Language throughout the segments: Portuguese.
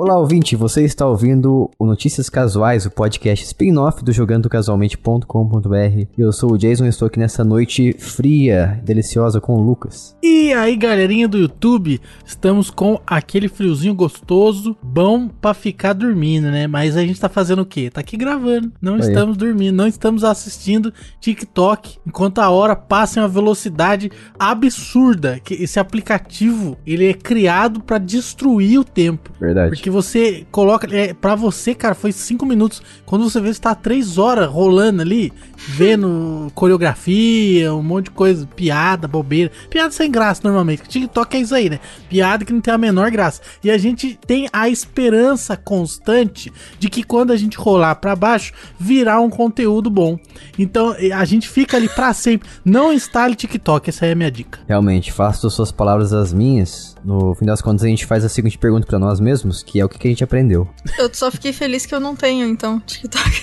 Olá, ouvinte, você está ouvindo o Notícias Casuais, o podcast spin-off do jogandocasualmente.com.br. Eu sou o Jason e estou aqui nessa noite fria, deliciosa com o Lucas. E aí, galerinha do YouTube, estamos com aquele friozinho gostoso, bom pra ficar dormindo, né? Mas a gente tá fazendo o quê? Tá aqui gravando, não Aí. estamos dormindo, não estamos assistindo TikTok, enquanto a hora passa em uma velocidade absurda. Que esse aplicativo, ele é criado pra destruir o tempo. Verdade. Porque você coloca. É, pra você, cara, foi cinco minutos. Quando você vê, você tá três horas rolando ali, vendo coreografia, um monte de coisa, piada, bobeira. Piada sem graça, normalmente. TikTok é isso aí, né? Piada que não tem a menor graça. E a gente tem a esperança constante de que quando a gente rolar pra baixo, virá um conteúdo bom. Então a gente fica ali pra sempre. Não instale TikTok, essa aí é a minha dica. Realmente, faço suas palavras as minhas. No fim das contas, a gente faz a seguinte pergunta pra nós mesmos, que é o que, que a gente aprendeu. Eu só fiquei feliz que eu não tenho, então, TikTok.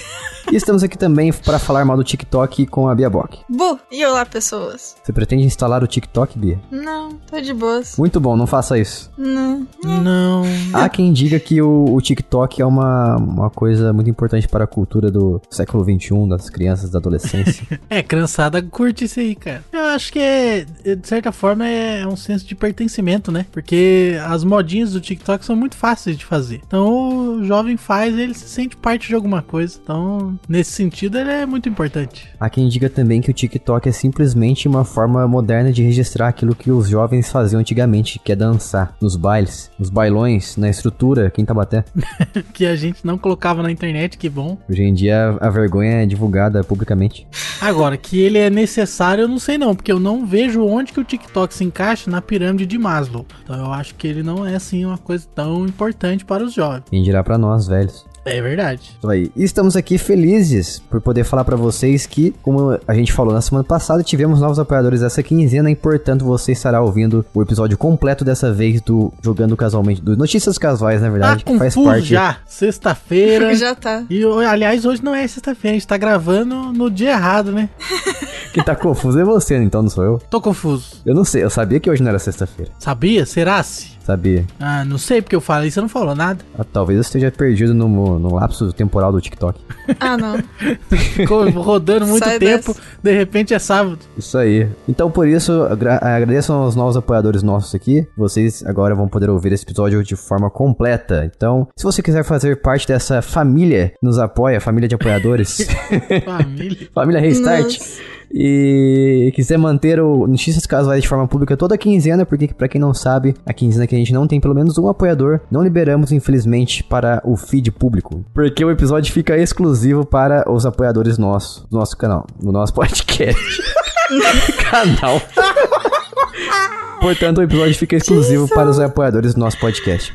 E estamos aqui também para falar mal do TikTok com a Bia Bock. Bu! E olá, pessoas. Você pretende instalar o TikTok, Bia? Não, tô de boas. Muito bom, não faça isso. Não. Não. Há quem diga que o, o TikTok é uma, uma coisa muito importante para a cultura do século XXI, das crianças, da adolescência. É, criançada curte isso aí, cara. Eu acho que é, de certa forma, é um senso de pertencimento, né? Porque as modinhas do TikTok são muito fáceis de fazer. Então o jovem faz, ele se sente parte de alguma coisa. Então, nesse sentido, ele é muito importante. Há quem diga também que o TikTok é simplesmente uma forma moderna de registrar aquilo que os jovens faziam antigamente, que é dançar nos bailes, nos bailões, na estrutura, quem Tabaté. que a gente não colocava na internet, que bom. Hoje em dia a vergonha é divulgada publicamente. Agora, que ele é necessário, eu não sei não, porque eu não vejo onde que o TikTok se encaixa na pirâmide de Maslow. Então eu acho que ele não é assim uma coisa tão importante para os jovens. Quem dirá pra nós, velhos. É verdade. Aí. E estamos aqui felizes por poder falar pra vocês que, como a gente falou na semana passada, tivemos novos apoiadores essa quinzena e, portanto, você estará ouvindo o episódio completo dessa vez do Jogando Casualmente, do Notícias Casuais, na Tá verdade, que faz parte. já. Sexta-feira. Já tá. E, aliás, hoje não é sexta-feira, a gente tá gravando no dia errado, né? Quem tá confuso é você, então não sou eu. Tô confuso. Eu não sei, eu sabia que hoje não era sexta-feira. Sabia? Será-se? Sabia. Ah, não sei porque eu falei, você não falou nada. Ah, talvez eu esteja perdido no, no lapso temporal do TikTok. Ah, não. Ficou rodando muito Sai tempo, dessa. de repente é sábado. Isso aí. Então, por isso, agra agradeço aos novos apoiadores nossos aqui. Vocês agora vão poder ouvir esse episódio de forma completa. Então, se você quiser fazer parte dessa família que nos apoia, família de apoiadores, Família. família Restart, Nossa. E quiser manter o Notícias Casuais de forma pública toda quinzena, porque pra quem não sabe, a quinzena que a gente não tem pelo menos um apoiador, não liberamos, infelizmente, para o feed público. Porque o episódio fica exclusivo para os apoiadores nossos, do nosso canal, do nosso podcast. canal. Portanto, o episódio fica exclusivo para os apoiadores do nosso podcast.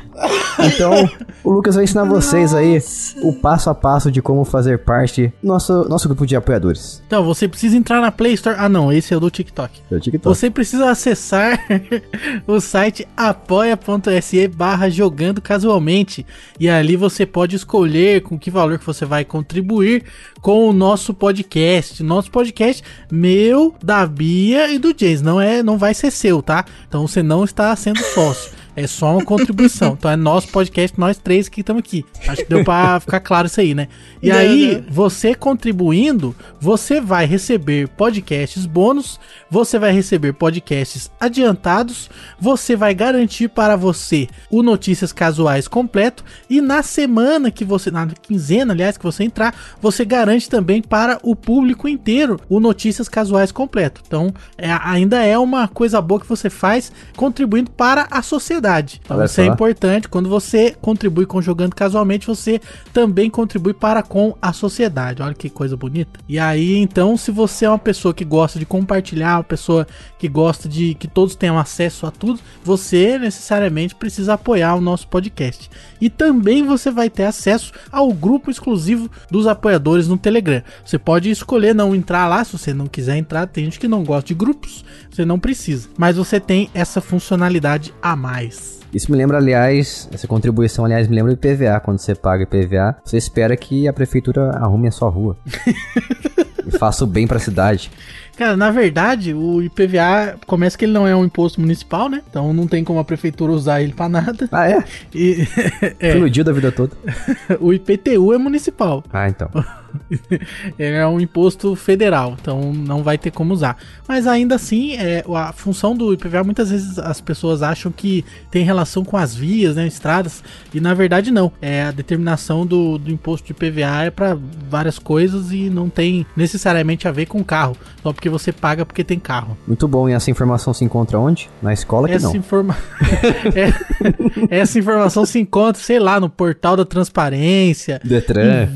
Então, o Lucas vai ensinar vocês aí o passo a passo de como fazer parte do nosso, nosso grupo de apoiadores. Então, você precisa entrar na Play Store. Ah, não, esse é o do TikTok. É o TikTok. Você precisa acessar o site apoia.se barra jogando casualmente. E ali você pode escolher com que valor que você vai contribuir com o nosso podcast. Nosso podcast meu, da Bia e do Jays. Não, é, não vai ser seu, tá? Então você não está sendo sócio. É só uma contribuição. Então é nosso podcast, nós três que estamos aqui. Acho que deu pra ficar claro isso aí, né? E Deu, aí, deu. você contribuindo, você vai receber podcasts bônus, você vai receber podcasts adiantados, você vai garantir para você o Notícias Casuais completo e na semana que você, na quinzena, aliás, que você entrar, você garante também para o público inteiro o Notícias Casuais completo. Então, é- ainda é uma coisa boa que você faz contribuindo para a sociedade. Então, Olha isso é só. importante. Quando você contribui com Jogando Casualmente, você também contribui para com a sociedade. Olha que coisa bonita. E aí, então, se você é uma pessoa que gosta de compartilhar, uma pessoa que gosta de que todos tenham acesso a tudo, você necessariamente precisa apoiar o nosso podcast. E também você vai ter acesso ao grupo exclusivo dos apoiadores no Telegram. Você pode escolher não entrar lá, se você não quiser entrar, tem gente que não gosta de grupos, você não precisa. Mas você tem essa funcionalidade a mais. Isso me lembra, aliás, essa contribuição, aliás, me lembra do IPVA. Quando você paga IPVA, você espera que a prefeitura arrume a sua rua. e faça o bem pra cidade. Cara, na verdade, o IPVA começa que ele não é um imposto municipal, né? Então não tem como a prefeitura usar ele pra nada. Ah, é? E é, Iludiu da vida toda. o IPTU é municipal. Ah, então. É um imposto federal, então não vai ter como usar. Mas ainda assim, é, a função do IPVA, muitas vezes as pessoas acham que tem relação com as vias, né, estradas, e na verdade não. É a determinação do, do imposto de IPVA é para várias coisas e não tem necessariamente a ver com carro, só porque você paga porque tem carro. Muito bom. E essa informação se encontra onde? Na escola que Essa, não. informa... É- essa informação se encontra, sei lá, no portal da transparência, Detran.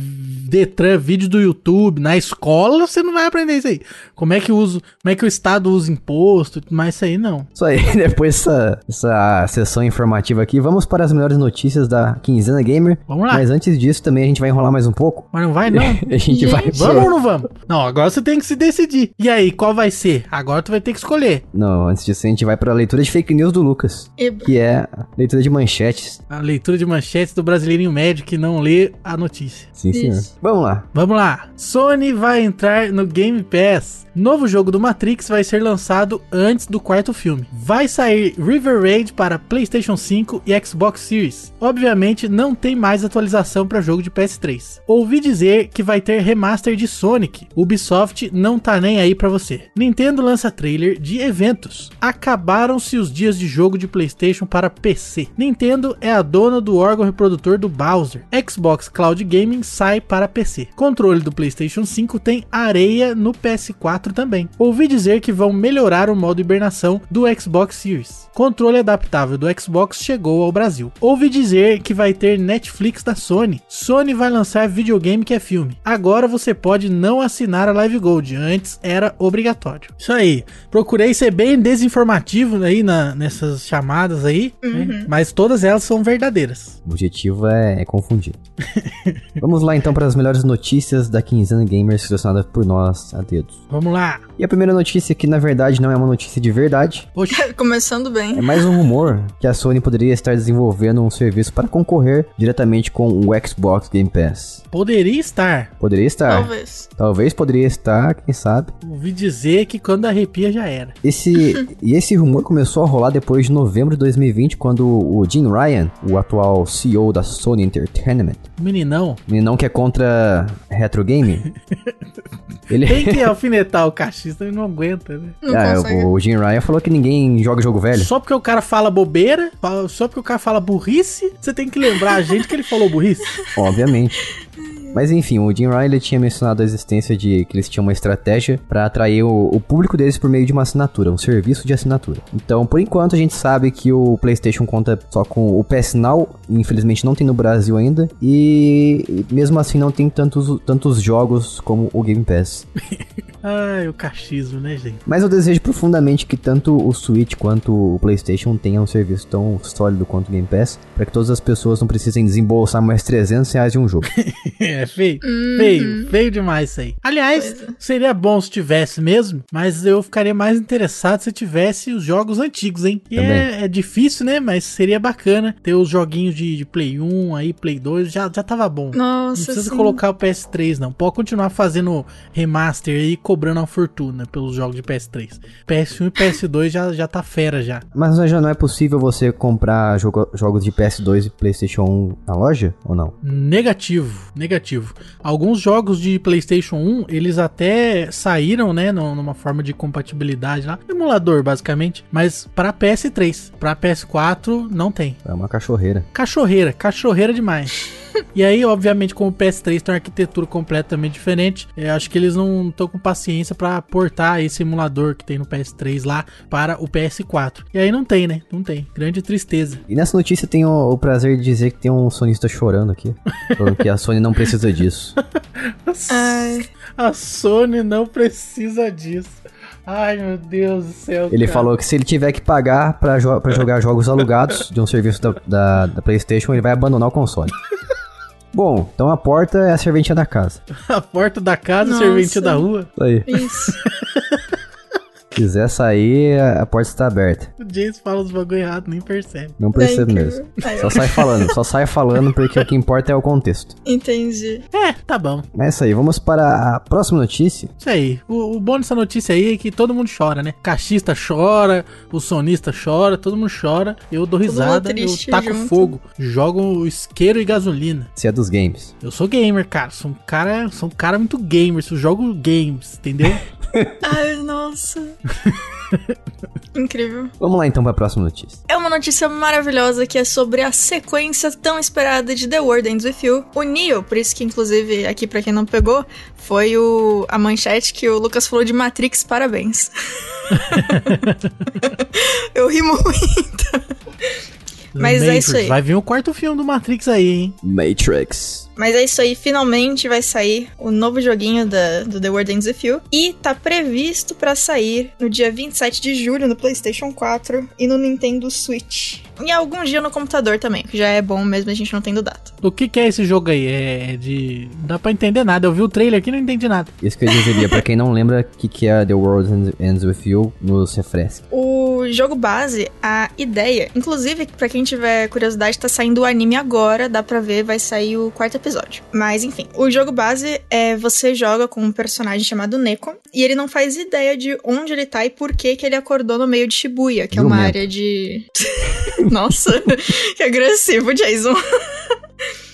Detran, vídeo do YouTube, na escola você não vai aprender isso aí. Como é que usa, como é que o estado usa imposto, mas isso aí não. Isso aí, depois dessa, essa sessão informativa aqui, vamos para as melhores notícias da Quinzena Gamer. Vamos lá. Mas antes disso, também a gente vai enrolar mais um pouco. Mas não vai não. A gente Gente. vai. Vamos ou não vamos? Não, agora você tem que se decidir. E aí, qual vai ser? Agora tu vai ter que escolher. Não, antes disso, a gente vai para a leitura de fake news do Lucas, Eba. que é a leitura de manchetes. A leitura de manchetes do brasileirinho médio que não lê a notícia. Sim, senhor. Vamos lá. Vamos lá. Sony vai entrar no Game Pass. Novo jogo do Matrix vai ser lançado antes do quarto filme. Vai sair River Raid para PlayStation 5 e Xbox Series. Obviamente não tem mais atualização para jogo de PS3. Ouvi dizer que vai ter remaster de Sonic. Ubisoft não tá nem aí para você. Nintendo lança trailer de eventos. Acabaram-se os dias de jogo de PlayStation para PC. Nintendo é a dona do órgão reprodutor do Bowser. Xbox Cloud Gaming sai para PC. Controle do PlayStation 5 tem areia no PS4 também. Ouvi dizer que vão melhorar o modo hibernação do Xbox Series. Controle adaptável do Xbox chegou ao Brasil. Ouvi dizer que vai ter Netflix da Sony. Sony vai lançar videogame que é filme. Agora você pode não assinar a Live Gold. Antes era obrigatório. Isso aí. Procurei ser bem desinformativo aí na- nessas chamadas aí, né? mas todas elas são verdadeiras. O objetivo é, é confundir. Vamos lá então para as melhores notícias da Quinzena Gamer selecionadas por nós a dedos. Vamos lá. E a primeira notícia, que na verdade não é uma notícia de verdade, Poxa, Começando é bem. mais um rumor que a Sony poderia estar desenvolvendo um serviço para concorrer diretamente com o Xbox Game Pass. poderia estar. Poderia estar. Talvez. Talvez poderia estar, quem sabe. Ouvi dizer que quando arrepia já era. Esse, e esse rumor começou a rolar depois de novembro de 2020, quando o Jim Ryan, o atual CEO da Sony Entertainment, Meninão, meninão que é contra retro game, ele tem que alfinetar o cachista e não aguenta, né? Não Ah, consegue. o, Jim Ryan falou que ninguém joga jogo velho. Só porque o cara fala bobeira, só porque o cara fala burrice, você tem que lembrar a gente que ele falou burrice. Obviamente. Mas enfim, o Jim Ryan tinha mencionado a existência de que eles tinham uma estratégia para atrair o, o público deles por meio de uma assinatura, um serviço de assinatura. Então, por enquanto, a gente sabe que o PlayStation conta só com o PS Now, infelizmente não tem no Brasil ainda, e e mesmo assim não tem tantos, tantos jogos como o Game Pass. Ai, o cachismo, né, gente? Mas eu desejo profundamente que tanto o Switch quanto o PlayStation tenham um serviço tão sólido quanto o Game Pass, para que todas as pessoas não precisem desembolsar mais 300 reais de um jogo. É feio. Uhum. Feio, feio demais isso aí. Aliás, é. seria bom se tivesse mesmo, mas eu ficaria mais interessado se tivesse os jogos antigos, hein? E é, é difícil, né? Mas seria bacana ter os joguinhos de, de Play 1, aí Play 2, já, já tava bom. Não Nossa, precisa sim. colocar o PS3, não. Pode continuar fazendo remaster aí, cobrando uma fortuna pelos jogos de PS3. PS1 e PS2 já, já tá fera já. Mas já não é possível você comprar jogo- jogos de PS2 e PlayStation 1 na loja? Ou não? Negativo, negativo. Alguns jogos de PlayStation 1, eles até saíram, né, numa forma de compatibilidade lá, emulador basicamente, mas para PS3, para PS4 não tem. É uma cachorreira. Cachorreira, cachorreira demais. E aí, obviamente, como o PS3 tem uma arquitetura completamente diferente, eu acho que eles não estão com paciência pra portar esse emulador que tem no PS3 lá para o PS4. E aí não tem, né? Não tem. Grande tristeza. E nessa notícia tem o, o prazer de dizer que tem um sonista chorando aqui. Falando que a Sony não precisa disso. Ai, A Sony não precisa disso. Ai, meu Deus do céu. Ele cara. falou que se ele tiver que pagar pra, jo jogar jogos alugados de um serviço da, da, da PlayStation, ele vai abandonar o console. Bom, então a porta é a serventia da casa. A porta da casa, Nossa. serventia da rua. Isso aí. isso. quiser sair, a porta está aberta. O Jason fala os bagulho errado, nem percebe. Não percebo mesmo. Só sai falando, só sai falando porque o que importa é o contexto. Entendi. É, tá bom. É isso aí, vamos para a próxima notícia. Isso aí. O, o bom dessa notícia aí é que todo mundo chora, né? Cachista chora, o sonista chora, todo mundo chora. Eu dou risada, eu taco junto. fogo, jogo isqueiro e gasolina. Se é dos games. Eu sou gamer, cara. Sou um cara, sou um cara muito gamer. Eu jogo games, entendeu? Ai, nossa. Incrível. Vamos lá então para a próxima notícia. É uma notícia maravilhosa que é sobre a sequência tão esperada de The World Ends With You. O Neo, por isso que inclusive aqui pra quem não pegou, foi o, a manchete que o Lucas falou de Matrix, parabéns. Eu ri muito. Mas é isso aí. Vai vir o quarto filme do Matrix aí, hein? Matrix. Mas é isso aí, finalmente vai sair o novo joguinho da, do The World Ends With You. E tá previsto pra sair no dia 27 de julho no PlayStation 4 e no Nintendo Switch. E algum dia no computador também, que já é bom mesmo a gente não tendo data. O que, que é esse jogo aí? É de. Não dá pra entender nada. Eu vi o trailer aqui e não entendi nada. Isso que eu dizeria, pra quem não lembra o que, que é The World Ends- Ends With You, nos refresca. O jogo base, a ideia, inclusive pra quem tiver curiosidade, tá saindo o anime agora, dá pra ver, vai sair o quarto episódio. Mas enfim, o jogo base é você joga com um personagem chamado Neko e ele não faz ideia de onde ele tá e por que que ele acordou no meio de Shibuya, que é uma área de Nossa, que agressivo, Jason.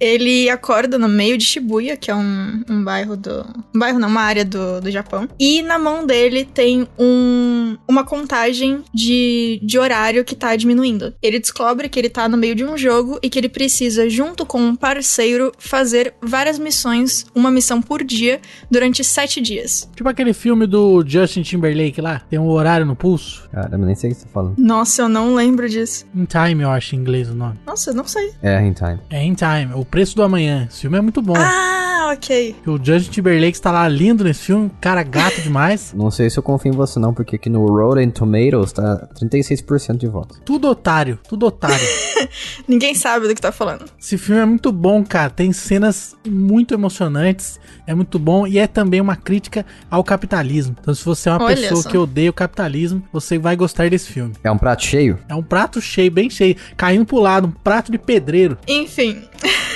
Ele acorda no meio de Shibuya, que é um, um bairro do. Um bairro não, uma área do, do Japão. E na mão dele tem um, uma contagem de, de horário que tá diminuindo. Ele descobre que ele tá no meio de um jogo e que ele precisa, junto com um parceiro, fazer várias missões, uma missão por dia, durante sete dias. Tipo aquele filme do Justin Timberlake lá. Tem um horário no pulso. Caramba, nem sei o que você tá falando. Nossa, eu não lembro disso. In Time, eu acho em inglês o nome. Nossa, eu não sei. É, in time. É In Time, O Preço do Amanhã. Esse filme é muito bom. Ah, ok. O Justin Timberlake está lá lindo nesse filme, cara gato demais. Não sei se eu confio em você não, porque aqui no Rotten Tomatoes tá 36% de voto. Tudo otário, tudo otário. Ninguém sabe do que tá falando. Esse filme é muito bom, cara. Tem cenas muito emocionantes, é muito bom e é também uma crítica ao capitalismo. Então, se você é uma Olha pessoa só. que odeia o capitalismo, você vai gostar desse filme. É um prato cheio? É um prato cheio, bem cheio, caindo pro lado, um prato de pedreiro. Enfim.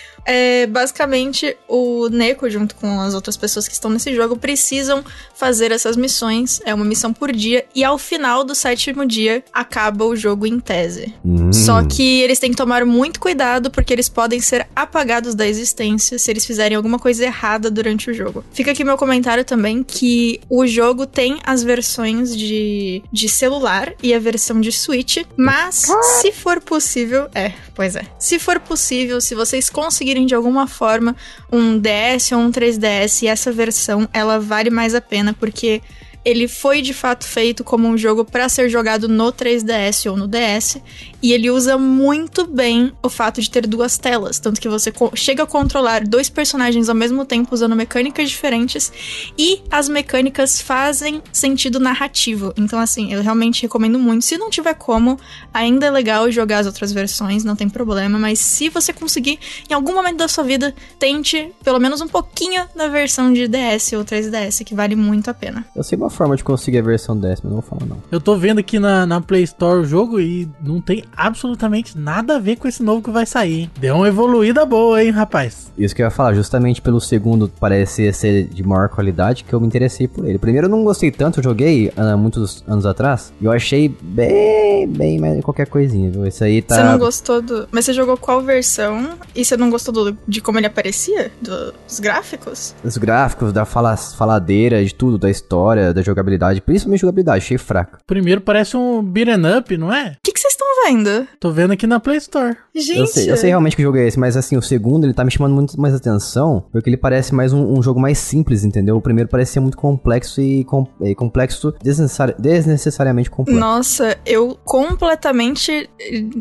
É, basicamente, o Neko, junto com as outras pessoas que estão nesse jogo, precisam fazer essas missões. É uma missão por dia. E ao final do sétimo dia, acaba o jogo em tese. Hum. Só que eles têm que tomar muito cuidado, porque eles podem ser apagados da existência se eles fizerem alguma coisa errada durante o jogo. Fica aqui meu comentário também que o jogo tem as versões de, de celular e a versão de Switch, mas se for possível, é, pois é. Se for possível, se vocês conseguirem de alguma forma um DS ou um 3DS e essa versão, ela vale mais a pena porque ele foi de fato feito como um jogo para ser jogado no 3DS ou no DS, e ele usa muito bem o fato de ter duas telas, tanto que você chega a controlar dois personagens ao mesmo tempo usando mecânicas diferentes, e as mecânicas fazem sentido narrativo. Então assim, eu realmente recomendo muito. Se não tiver como, ainda é legal jogar as outras versões, não tem problema, mas se você conseguir em algum momento da sua vida, tente pelo menos um pouquinho da versão de DS ou 3DS, que vale muito a pena. Eu sei uma forma de conseguir a versão 10, mas não vou falar não. Eu tô vendo aqui na, na Play Store o jogo e não tem absolutamente nada a ver com esse novo que vai sair, hein? Deu uma evoluída boa, hein, rapaz? Isso que eu ia falar, justamente pelo segundo parecer ser de maior qualidade, que eu me interessei por ele. Primeiro eu não gostei tanto, eu joguei há muitos anos atrás, e eu achei bem, bem mais qualquer coisinha, viu? Esse aí tá... Você não gostou do. Mas você jogou qual versão? E você não gostou do- de como ele aparecia? Dos gráficos? Os gráficos, da fala, faladeira, de tudo, da história, da jogabilidade, principalmente jogabilidade, achei fraca. Primeiro parece um beat'em up, não é? O que vocês estão vendo? Tô vendo aqui na Play Store. Gente. Eu sei, eu sei realmente que jogo é esse, mas assim, o segundo ele tá me chamando muito mais atenção, porque ele parece mais um, um jogo mais simples, entendeu? O primeiro parece ser muito complexo e, com, e complexo desnecessari- desnecessariamente complexo. Nossa, eu completamente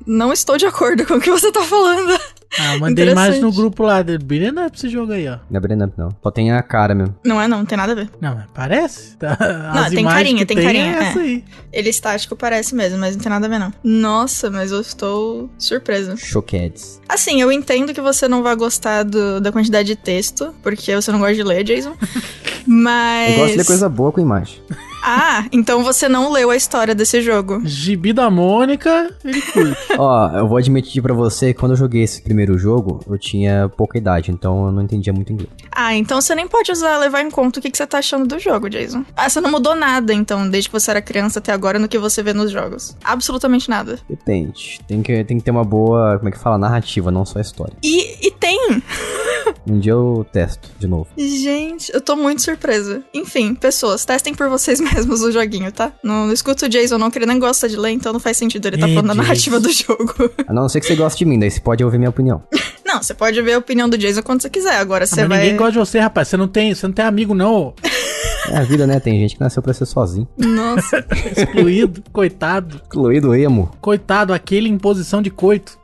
não estou de acordo com o que você tá falando. Ah, mandei imagem no grupo lá do beat'em up esse jogo aí, ó. Não é Brennan, não. Só tem a cara mesmo. Não é não, não tem nada a ver. Não, mas parece. Tá, Não, As tem carinha, que tem carinha, É essa é. aí. Ele estático parece mesmo, mas não tem nada a ver não. Nossa, mas eu estou surpresa. Choquedes. Assim, eu entendo que você não vai gostar do- da quantidade de texto, porque você não gosta de ler, Jason. Mas. Eu gosto de ler coisa boa com imagem. Ah, então você não leu a história desse jogo. Gibi da Mônica, ele curte. Ó, eu vou admitir pra você, quando eu joguei esse primeiro jogo, eu tinha pouca idade, então eu não entendia muito inglês. Ah, então você nem pode usar levar em conta o que, que você tá achando do jogo, Jason. Ah, você não mudou nada, então, desde que você era criança até agora no que você vê nos jogos. Absolutamente nada. Depende. Tem que, tem que ter uma boa, como é que fala, narrativa, não só história. E, e tem! Um dia eu testo de novo. Gente, eu tô muito surpresa. Enfim, pessoas, testem por vocês mesmos o joguinho, tá? Não, não escuta o Jason não, que ele nem gosta de ler, então não faz sentido ele tá É, falando Jason. narrativa do jogo. A não ser que você goste de mim, daí você pode ouvir minha opinião. Não, você pode ver a opinião do Jason quando você quiser. Agora Ah, você mas vai. ninguém gosta de você, rapaz. Você não tem, você não tem amigo, não. É a vida, né? Tem gente que nasceu pra ser sozinho. Nossa. Excluído, coitado. Excluído emo. Coitado, aquele em posição de coito.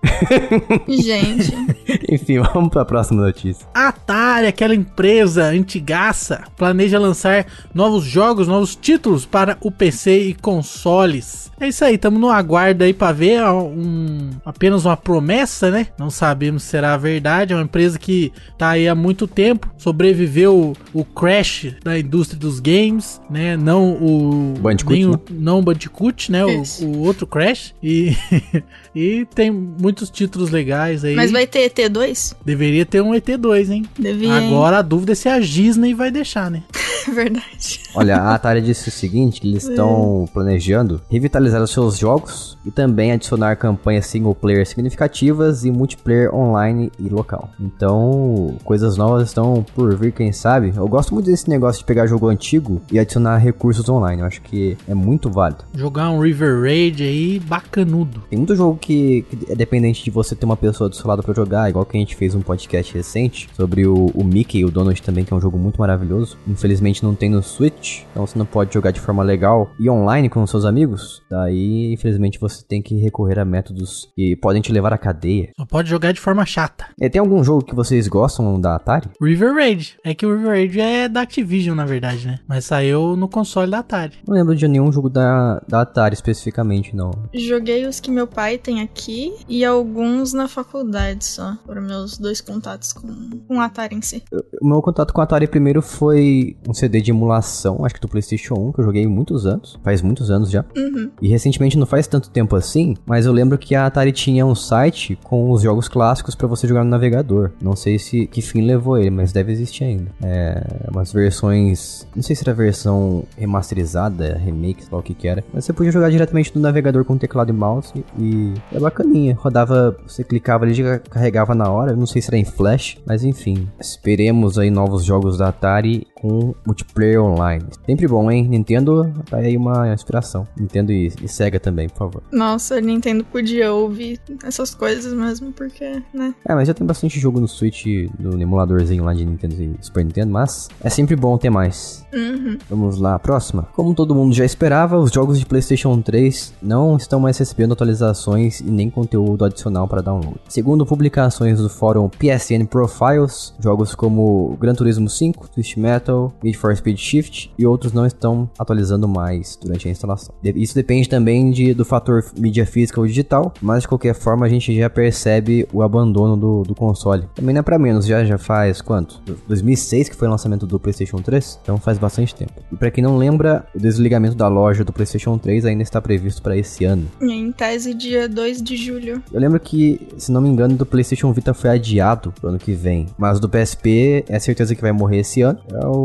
Gente. Enfim, vamos pra próxima notícia. Atari, aquela empresa antigaça, planeja lançar novos jogos, novos títulos para o PC e consoles. É isso aí, estamos no aguardo aí para ver um, apenas uma promessa, né? Não sabemos se será verdade. É uma empresa que tá aí há muito tempo, sobreviveu o, o crash da indústria dos games, né? Não o Bandicoot, nem o- né? não o Bandicoot, né? O, o outro crash e e tem muitos títulos legais aí. Mas vai ter ET2? Deveria ter um ET2, hein? Devia. hein? Agora a dúvida é se a Disney vai deixar, né? É verdade. Olha, a Atari disse o seguinte, que eles estão planejando revitalizar os seus jogos e também adicionar campanhas single player significativas e multiplayer online e local. Então, coisas novas estão por vir, quem sabe. Eu gosto muito desse negócio de pegar jogo antigo e adicionar recursos online. Eu acho que é muito válido. Jogar um River Raid aí, bacanudo. Tem muito jogo que, que é dependente de você ter uma pessoa do seu lado pra jogar, igual que a gente fez um podcast recente sobre o, o Mickey e o Donald também, que é um jogo muito maravilhoso. Infelizmente não tem no Switch, então você não pode jogar de forma legal e online com os seus amigos. Daí, infelizmente, você tem que recorrer a métodos que podem te levar à cadeia. Só pode jogar de forma chata. É, tem algum jogo que vocês gostam da Atari? River Raid. É que o River Raid é da Activision, na verdade, né? Mas saiu no console da Atari. Não lembro de nenhum jogo da, da Atari especificamente, não. Joguei os que meu pai tem aqui e alguns na faculdade só. Foram meus dois contatos com, com o Atari em si. O meu contato com a Atari primeiro foi um CD de emulação, acho que do PlayStation 1, que eu joguei muitos anos, faz muitos anos já. Uhum. E recentemente não faz tanto tempo assim, mas eu lembro que a Atari tinha um site com os jogos clássicos pra você jogar no navegador. Não sei se que fim levou ele, mas deve existir ainda. É, umas versões, não sei se era versão remasterizada, remake, sei lá o que que era, mas você podia jogar diretamente no navegador com teclado e mouse e é bacaninha. Rodava, você clicava ali, já carregava na hora, não sei se era em flash, mas enfim. Esperemos aí novos jogos da Atari com multiplayer online. Sempre bom, hein? Nintendo, tá aí uma inspiração. Nintendo e, e Sega também, por favor. Nossa, Nintendo podia ouvir essas coisas mesmo, porque, né? É, mas já tem bastante jogo no Switch, no emuladorzinho lá de Nintendo e Super Nintendo, mas é sempre bom ter mais. Uhum. Vamos lá, próxima. Como todo mundo já esperava, os jogos de PlayStation 3 não estão mais recebendo atualizações e nem conteúdo adicional para download. Segundo publicações do fórum PSN Profiles, jogos como Gran Turismo 5, Twist Metal, Need for Speed Shift e outros não estão atualizando mais durante a instalação. Isso depende também de, do fator mídia física ou digital, mas de qualquer forma a gente já percebe o abandono do, do console. Também não é pra menos, já, já faz quanto? 2006 que foi o lançamento do PlayStation 3, então faz bastante tempo. E pra quem não lembra, o desligamento da loja do PlayStation 3 ainda está previsto para esse ano. Em tese, dia 2 de julho. Eu lembro que, se não me engano, do PlayStation Vita foi adiado pro ano que vem, mas do PSP é certeza que vai morrer esse ano. É o,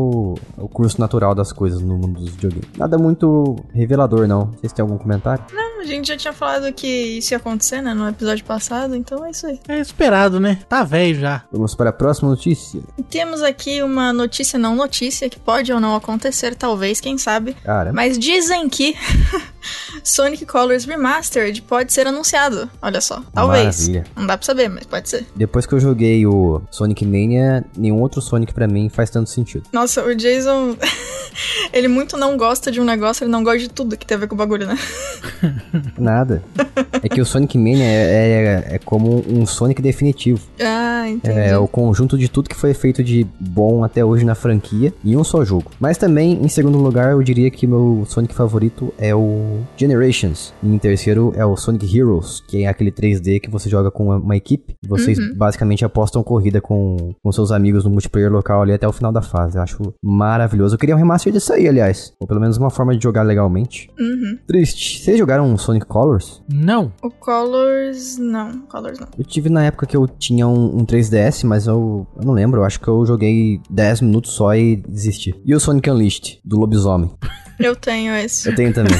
é o curso natural das coisas no mundo dos videogames. Nada muito revelador, não. Vocês têm algum comentário? Não, a gente já tinha falado que isso ia acontecer, né? No episódio passado, então é isso aí. É esperado, né? Tá velho já. Vamos para a próxima notícia. Temos aqui uma notícia não notícia, que pode ou não acontecer, talvez, quem sabe. Cara, Mas dizem que Sonic Colors Remastered pode ser anunciado. Olha só, talvez. Maravilha. Não dá pra saber, mas pode ser. depois que eu joguei o Sonic Mania, nenhum outro Sonic pra mim faz tanto sentido. Nossa, o Jason. ele muito não gosta de um negócio, ele não gosta de tudo que tem a ver com o bagulho, né? Nada. É que o Sonic Mania é, é, é como um Sonic definitivo. Ah, entendi. É o conjunto de tudo que foi feito de bom até hoje na franquia em um só jogo. Mas também, em segundo lugar, eu diria que meu Sonic favorito é o Generations. E em terceiro é o Sonic Heroes, que é aquele 3D que você joga com uma, uma equipe. Vocês basicamente apostam corrida com, com seus amigos no multiplayer local ali até o final da fase. Eu acho maravilhoso. Eu queria um remaster disso aí, aliás. Ou pelo menos uma forma de jogar legalmente. Uhum. Triste. Vocês jogaram Sonic Colors? Não. O Colors, não. Colors não. Eu tive na época que eu tinha um, um 3DS, mas eu, eu não lembro. Eu acho que eu joguei 10 minutos só e desisti. E o Sonic Unleashed, do lobisomem? Eu tenho esse. Eu tenho também.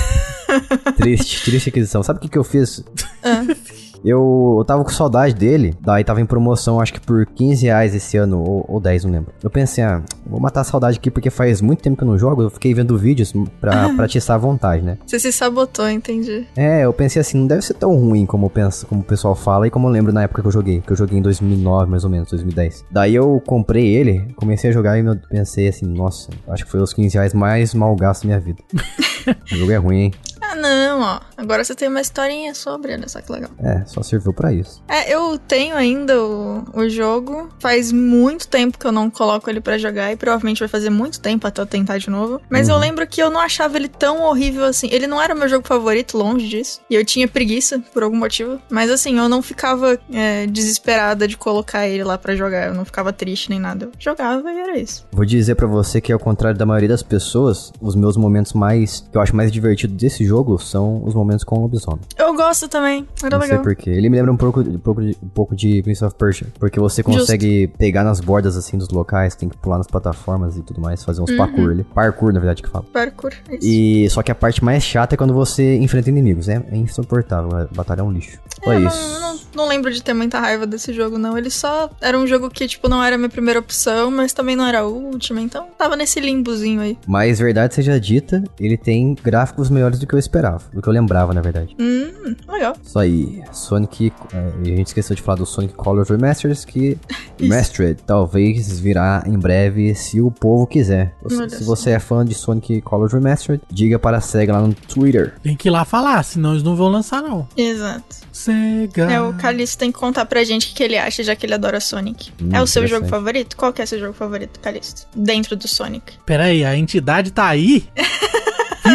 triste, triste aquisição. Sabe o que, que eu fiz? Ah. Eu, eu tava com saudade dele, daí tava em promoção, acho que por 15 reais esse ano, ou, ou 10, não lembro. Eu pensei, ah, vou matar a saudade aqui porque faz muito tempo que eu não jogo, eu fiquei vendo vídeos pra, pra atiçar a vontade, né? Você se sabotou, entendi. É, eu pensei assim, não deve ser tão ruim como, penso, como o pessoal fala e como eu lembro na época que eu joguei, que eu joguei em 2009, mais ou menos, 2010. Daí eu comprei ele, comecei a jogar e eu pensei assim, nossa, acho que foi os 15 reais mais mal gastos da minha vida. o jogo é ruim, hein? Ah, não, ó. Agora você tem uma historinha sobre, olha só que legal. É, só serviu pra isso. É, eu tenho ainda o, o jogo. Faz muito tempo que eu não coloco ele pra jogar e provavelmente vai fazer muito tempo até eu tentar de novo. Mas eu lembro que eu não achava ele tão horrível assim. Ele não era meu jogo favorito, longe disso. E eu tinha preguiça por algum motivo. Mas assim, eu não ficava é, desesperada de colocar ele lá pra jogar. Eu não ficava triste nem nada. Eu jogava e era isso. Vou dizer pra você que, ao contrário da maioria das pessoas, os meus momentos mais. que eu acho mais divertido desse jogo são os momentos com o lobisomem. Eu gosto também. Era Não sei legal. porquê. Ele me lembra um pouco, um, pouco de, um pouco de Prince of Persia. Porque você consegue pegar nas bordas assim dos locais, tem que pular nas plataformas e tudo mais, fazer uns parkour ali. Parkour, na verdade, que fala. Parkour. é Isso. E só que a parte mais chata é quando você enfrenta inimigos. É, é insuportável. A batalha é um lixo. É, isso. não, não, não lembro de ter muita raiva desse jogo, não. Ele só era um jogo que, tipo, não era a minha primeira opção, mas também não era a última, então tava nesse limbozinho aí. Mas verdade seja dita, ele tem gráficos melhores do que eu esperava. Do que eu lembrava, na verdade. Hum, legal. Isso aí, Sonic. é, a gente esqueceu de falar do Sonic Colors Remasters, que Remastered talvez virá em breve se o povo quiser. Se só. você é fã de Sonic Colors Remastered, diga para a SEGA lá no Twitter. Tem que ir lá falar, senão eles não vão lançar, não. Exato. Sega. É, o Calixto tem que contar pra gente o que ele acha, já que ele adora Sonic. Hum, é o seu jogo favorito? Qual que é seu jogo favorito, Calixto? Dentro do Sonic. Pera aí, a entidade tá aí?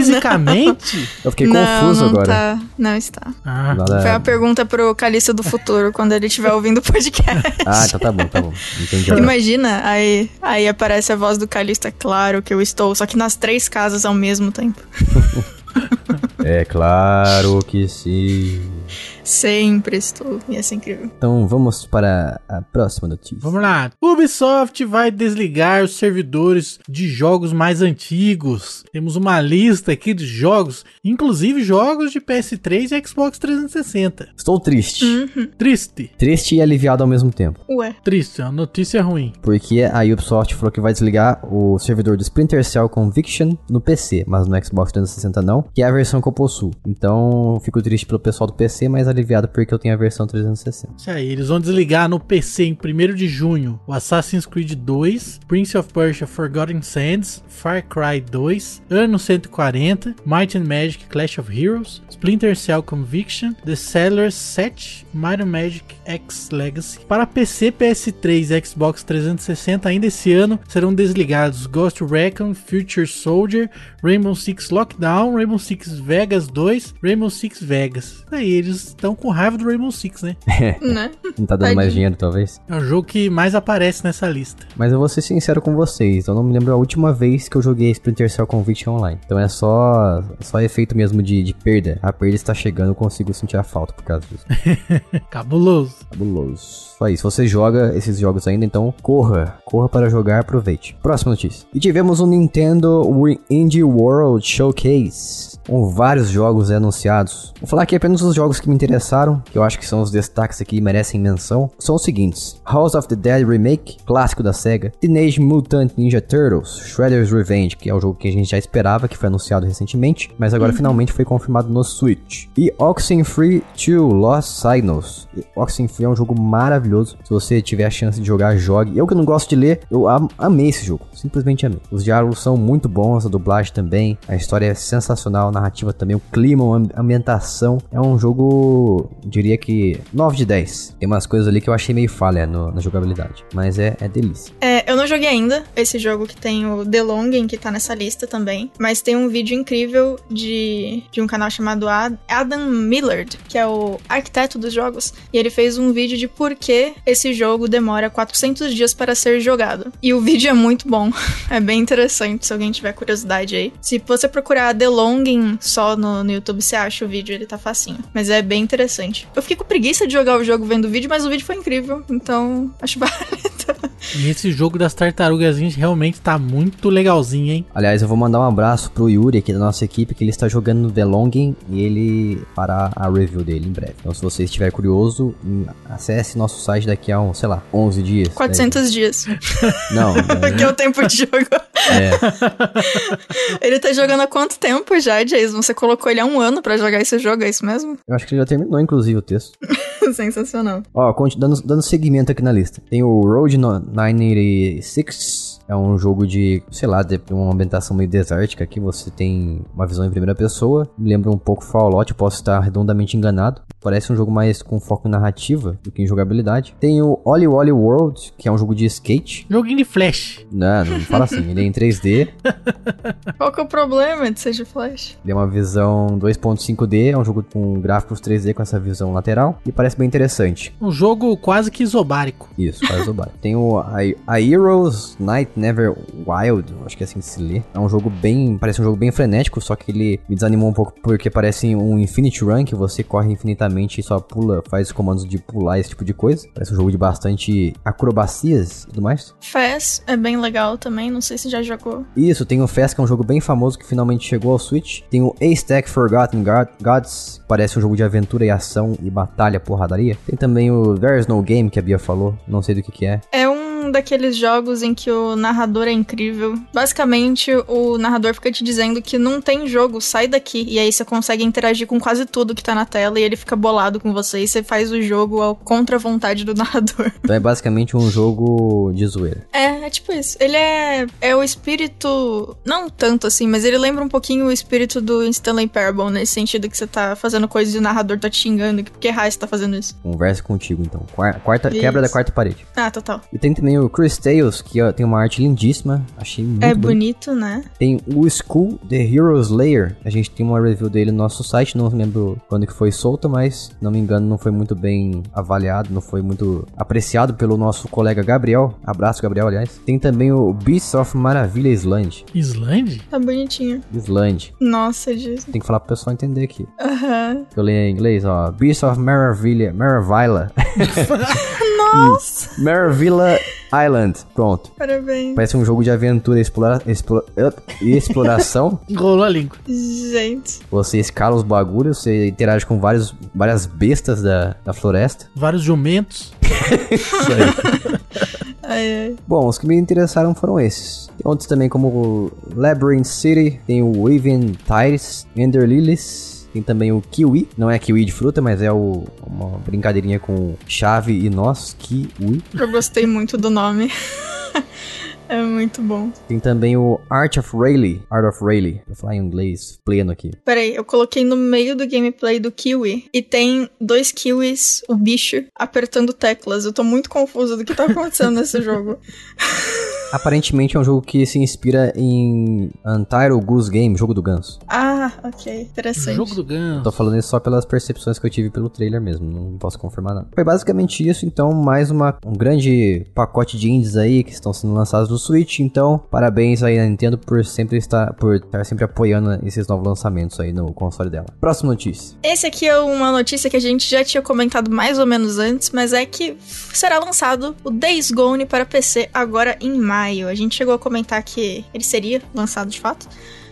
Fisicamente? Eu fiquei não, confuso não agora. Tá, não está. Ah, Nada- Foi uma pergunta pro Calixto do futuro, quando ele estiver ouvindo o podcast. Ah, então tá bom, tá bom. Entendi. Imagina, aí, aí aparece a voz do Calixto, é claro que eu estou, só que nas três casas ao mesmo tempo. É claro que sim. Sempre estou. Ia ser incrível. Então vamos para a próxima notícia. Vamos lá. Ubisoft vai desligar os servidores de jogos mais antigos. Temos uma lista aqui de jogos, inclusive jogos de PS3 e Xbox 360. Estou triste. Uhum. Triste. Triste e aliviado ao mesmo tempo. Ué. Triste, é uma notícia ruim. Porque a Ubisoft falou que vai desligar o servidor do Splinter Cell Conviction no PC, mas no Xbox 360 não, que é a versão que eu possuo. Então, fico triste pelo pessoal do PC, mas aliviado porque eu tenho a versão 360. Isso aí, eles vão desligar no PC em 1 de junho o Assassin's Creed 2, Prince of Persia Forgotten Sands, Far Cry 2, Ano 140, Might and Magic Clash of Heroes, Splinter Cell Conviction, The Sellers 7, Might and Magic X Legacy. Para PC, PS3 e Xbox 360 ainda esse ano serão desligados Ghost Recon, Future Soldier, Rainbow Six Lockdown, Rainbow Six Vegas 2, Rainbow Six Vegas. Aí eles estão com raiva do Rainbow Six, né? Né? Não tá dando mais dinheiro, talvez. É o jogo que mais aparece nessa lista. Mas eu vou ser sincero com vocês, eu não me lembro a última vez que eu joguei Splinter Cell Conviction online. Então é só, só efeito mesmo de, de perda. A perda está chegando, eu consigo sentir a falta por causa disso. Cabuloso. Fabuloso. Só isso. Você joga esses jogos ainda, então corra. Corra para jogar, aproveite. Próxima notícia. E tivemos um Nintendo Wii Indie World Showcase. Com vários jogos anunciados. Vou falar aqui apenas os jogos que me interessaram, que eu acho que são os destaques aqui e merecem menção. São os seguintes: House of the Dead Remake, clássico da SEGA. Teenage Mutant Ninja Turtles, Shredder's Revenge, que é o jogo que a gente já esperava, que foi anunciado recentemente, mas agora finalmente foi confirmado no Switch. E Oxenfree 2 Lost Signals. E Oxenfree é um jogo maravilhoso. Se você tiver a chance de jogar, jogue. Eu que não gosto de ler, eu am- amei esse jogo. Simplesmente amei. Os diálogos são muito bons, a dublagem também. A história é sensacional, narrativa também. o clima, a ambientação. É um jogo, diria que 9 de 10. Tem umas coisas ali que eu achei meio falha no, na jogabilidade, mas é, é delícia. É, eu não joguei ainda esse jogo que tem o The Longing, que tá nessa lista também, mas tem um vídeo incrível de, de um canal chamado Adam Millard, que é o arquiteto dos jogos, e ele fez um vídeo de por que esse jogo demora 400 dias para ser jogado. E o vídeo é muito bom, é bem interessante se alguém tiver curiosidade aí. Se você procurar The Longing só no, no YouTube, você acha o vídeo, ele tá facinho. Mas é bem interessante. Eu fiquei com preguiça de jogar o jogo vendo o vídeo, mas o vídeo foi incrível, então acho válido. E esse jogo das tartarugas realmente tá muito legalzinho, hein? Aliás, eu vou mandar um abraço pro Yuri aqui da nossa equipe, que ele está jogando no The Longing e ele fará a review dele em breve. Então, se você estiver curioso, hum, acesse nosso site daqui a, um, sei lá, 11 dias. 400 né? dias. Não. que é o tempo de jogo. É. ele tá jogando há quanto tempo já, Jason? Você colocou ele há um ano para jogar esse jogo, é isso mesmo? Eu acho que ele já terminou, inclusive, o texto. Sensacional. Ó, dando, dando seguimento aqui na lista. Tem o Road 986 é um jogo de, sei lá, de uma ambientação meio desértica que você tem uma visão em primeira pessoa. Me lembra um pouco Fallout, posso estar redondamente enganado. Parece um jogo mais com foco em narrativa do que em jogabilidade. Tem o Oli Oli World, que é um jogo de skate. Joguinho de flash. Não, não fala assim, ele é em 3D. Qual que é o problema de ser de flash? Ele é uma visão 2.5D, é um jogo com gráficos 3D com essa visão lateral e parece bem interessante. Um jogo quase que isobárico. Isso, quase isobárico. Tem o a, a Heroes Night Never Wild, acho que é assim que se lê. É um jogo bem. Parece um jogo bem frenético, só que ele me desanimou um pouco porque parece um Infinity Run que você corre infinitamente e só pula, faz comandos de pular, esse tipo de coisa. Parece um jogo de bastante acrobacias e tudo mais. Fast é bem legal também, não sei se já jogou. Isso, tem o Fast, que é um jogo bem famoso que finalmente chegou ao Switch. Tem o A-Stack Forgotten Gods, que parece um jogo de aventura e ação e batalha, porradaria. Tem também o There's No Game, que a Bia falou, não sei do que que é. É um daqueles jogos em que o narrador é incrível. Basicamente, o narrador fica te dizendo que não tem jogo, sai daqui. E aí você consegue interagir com quase tudo que tá na tela e ele fica bolado com você e você faz o jogo ao contra a vontade do narrador. Então é basicamente um jogo de zoeira. É, é tipo isso. Ele é, é o espírito, não tanto assim, mas ele lembra um pouquinho o espírito do Stanley Parable, nesse sentido que você tá fazendo coisas e o narrador tá te xingando. Que, por que raio você tá fazendo isso? Conversa contigo, então. Quarta, quebra da quarta parede. Ah, total. E tem também o Chris Tales, que ó, tem uma arte lindíssima. Achei muito É bonito, né? Tem o School The Hero Slayer. A gente tem uma review dele no nosso site. Não lembro quando que foi solta, mas não me engano, não foi muito bem avaliado, não foi muito apreciado pelo nosso colega Gabriel. Abraço, Gabriel, aliás. Tem também o Beast of Maravilha Island. Island? Tá bonitinho. Island. Nossa, diz. Tem que falar pro pessoal entender aqui. Aham. Uhum. Eu leio em inglês, ó. Beast of Maravilha. Maravilha. Nossa! Maravilha Island. Pronto. Parabéns. Parece um jogo de aventura explora, explora, e exploração. Enrolou a língua. Gente. Você escala os bagulhos, você interage com vários, várias bestas da, da floresta. Vários jumentos. Isso aí. Ai, ai. Bom, os que me interessaram foram esses. Tem outros também como Labyrinth City, tem o Waving Tires, Ender Lilies, tem também o kiwi, não é kiwi de fruta, mas é o, uma brincadeirinha com chave e nós, kiwi. Eu gostei muito do nome. É muito bom. Tem também o Art of Rayleigh. Art of Rayleigh. Vou falar em inglês pleno aqui. Peraí, eu coloquei no meio do gameplay do Kiwi e tem dois Kiwis, o bicho, apertando teclas. Eu tô muito confusa do que tá acontecendo nesse jogo. Aparentemente é um jogo que se inspira em Untitled Goose Game, jogo do ganso. Ah, ok. Interessante. Jogo do ganso. Tô falando isso só pelas percepções que eu tive pelo trailer mesmo, não posso confirmar nada. Foi basicamente isso, então mais uma, um grande pacote de indies aí que estão sendo lançados no Switch, então parabéns aí à Nintendo por sempre estar, por estar sempre apoiando esses novos lançamentos aí no console dela. Próxima notícia. Esse aqui é uma notícia que a gente já tinha comentado mais ou menos antes, mas é que será lançado o Days Gone para PC agora em maio maio. A gente chegou a comentar que ele seria lançado de fato.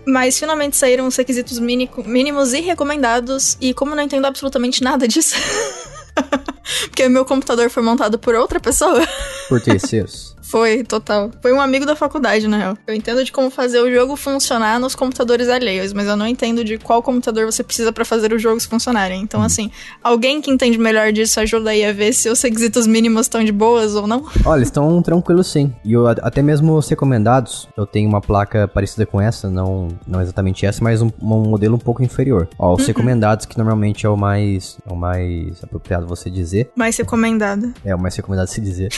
Mas finalmente saíram os requisitos mínimos e recomendados, e como eu não entendo absolutamente nada disso. porque meu computador foi montado por outra pessoa. Por terceiros. Foi, total. Foi um amigo da faculdade, na real. Eu entendo de como fazer o jogo funcionar nos computadores alheios, mas eu não entendo de qual computador você precisa pra fazer os jogos funcionarem. Então, assim, alguém que entende melhor disso ajuda aí a ver se os requisitos mínimos estão de boas ou não? Olha, estão tranquilos sim. E eu, até mesmo os recomendados, eu tenho uma placa parecida com essa, não, não exatamente essa, mas um, um modelo um pouco inferior. Ó, os recomendados, que normalmente é o mais, é o mais apropriado você dizer. Mais recomendado. É o mais recomendado se dizer.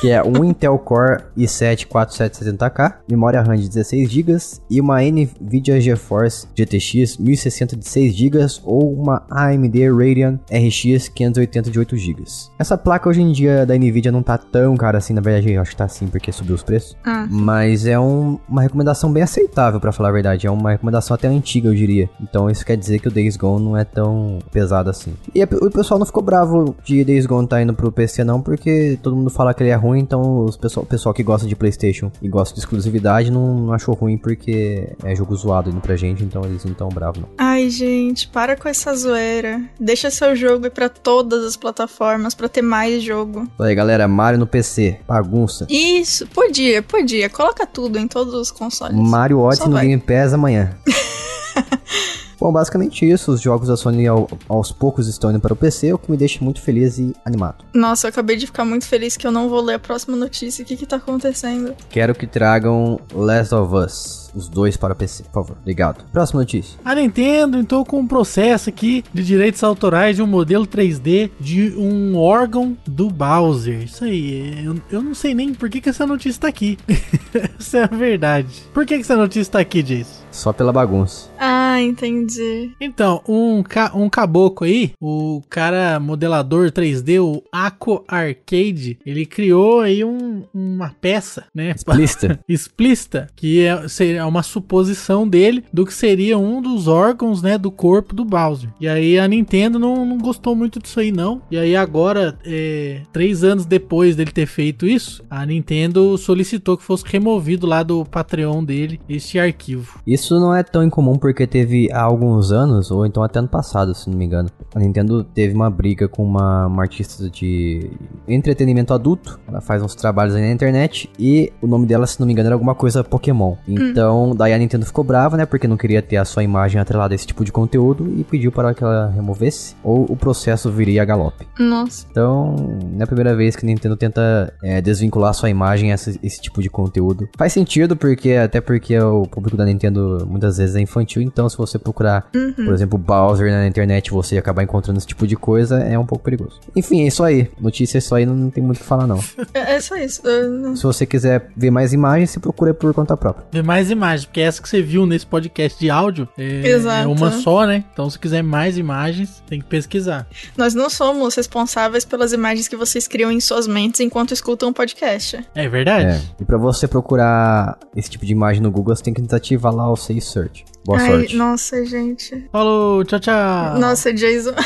que é um Intel Core i7 4770K, memória RAM de 16 GB e uma NVIDIA GeForce GTX 1060 de 6 GB ou uma AMD Radeon RX 580 de 8 GB. Essa placa hoje em dia da NVIDIA não tá tão cara assim, na verdade eu acho que tá assim porque subiu os preços. Ah. Mas é um- uma recomendação bem aceitável, pra falar a verdade. É uma recomendação até antiga, eu diria. Então isso quer dizer que o Days Gone não é tão pesado assim. E o pessoal não ficou bravo de Days Gone tá indo pro PC não, porque todo mundo fala que ele é ruim, então os pessoal, o pessoal que gosta de Playstation e gosta de exclusividade não, não achou ruim porque é jogo zoado indo pra gente, então eles não tão bravos não. Ai, gente, para com essa zoeira. Deixa seu jogo ir pra todas as plataformas pra ter mais jogo. Aí galera, Mario no PC, bagunça. Isso, podia, podia. Coloca tudo em todos os consoles. Mario Odyssey no. Game Pass amanhã. Bom, basicamente isso. Os jogos da Sony ao- aos poucos estão indo para o PC, o que me deixa muito feliz e animado. Nossa, eu acabei de ficar muito feliz que eu não vou ler a próxima notícia. O que que tá acontecendo? Quero que tragam Last of Us, os dois para o PC, por favor. Obrigado. Próxima notícia. A Nintendo entrou com um processo aqui de direitos autorais de um modelo 3D de um órgão do Bowser. Isso aí, eu, eu não sei nem por que, que essa notícia tá aqui. essa é a verdade. Por que, que essa notícia tá aqui, Jason? Só pela bagunça. Ah, entendi. Então, um, ca um caboclo aí, o cara modelador 3D, o Aco Arcade, ele criou aí um- uma peça, né? Lista. explícita, que é, seria uma suposição dele do que seria um dos órgãos, né, do corpo do Bowser. E aí a Nintendo não, não gostou muito disso aí, não. E aí agora, é, três anos depois dele ter feito isso, a Nintendo solicitou que fosse removido lá do Patreon dele este arquivo. Isso não é tão incomum porque teve há alguns anos, ou então até ano passado, se não me engano. A Nintendo teve uma briga com uma, uma artista de entretenimento adulto. Ela faz uns trabalhos aí na internet e o nome dela, se não me engano, era alguma coisa Pokémon. Então, daí a Nintendo ficou brava, né? Porque não queria ter a sua imagem atrelada a esse tipo de conteúdo e pediu para que ela removesse, ou o processo viria a galope. Nossa. Então, não é a primeira vez que a Nintendo tenta é, desvincular sua imagem a esse, esse tipo de conteúdo. Faz sentido, porque até porque o público da Nintendo muitas vezes é infantil, então se você procurar, por exemplo, Bowser na internet e você acabar encontrando esse tipo de coisa, é um pouco perigoso. Enfim, é isso aí. Notícia é isso aí, não, não tem muito o que falar não. É, é só isso. Não- Se você quiser ver mais imagens, você procura por conta própria. Ver mais imagens, porque essa que você viu nesse podcast de áudio é, Exato. é uma só, né? Então se quiser mais imagens, tem que pesquisar. Nós não somos responsáveis pelas imagens que vocês criam em suas mentes enquanto escutam o podcast. É verdade? É. E pra você procurar esse tipo de imagem no Google, você tem que desativar lá o Save Search. Boa Ai, sorte. nossa, gente. Falou, tchau, tchau. Nossa, Jason.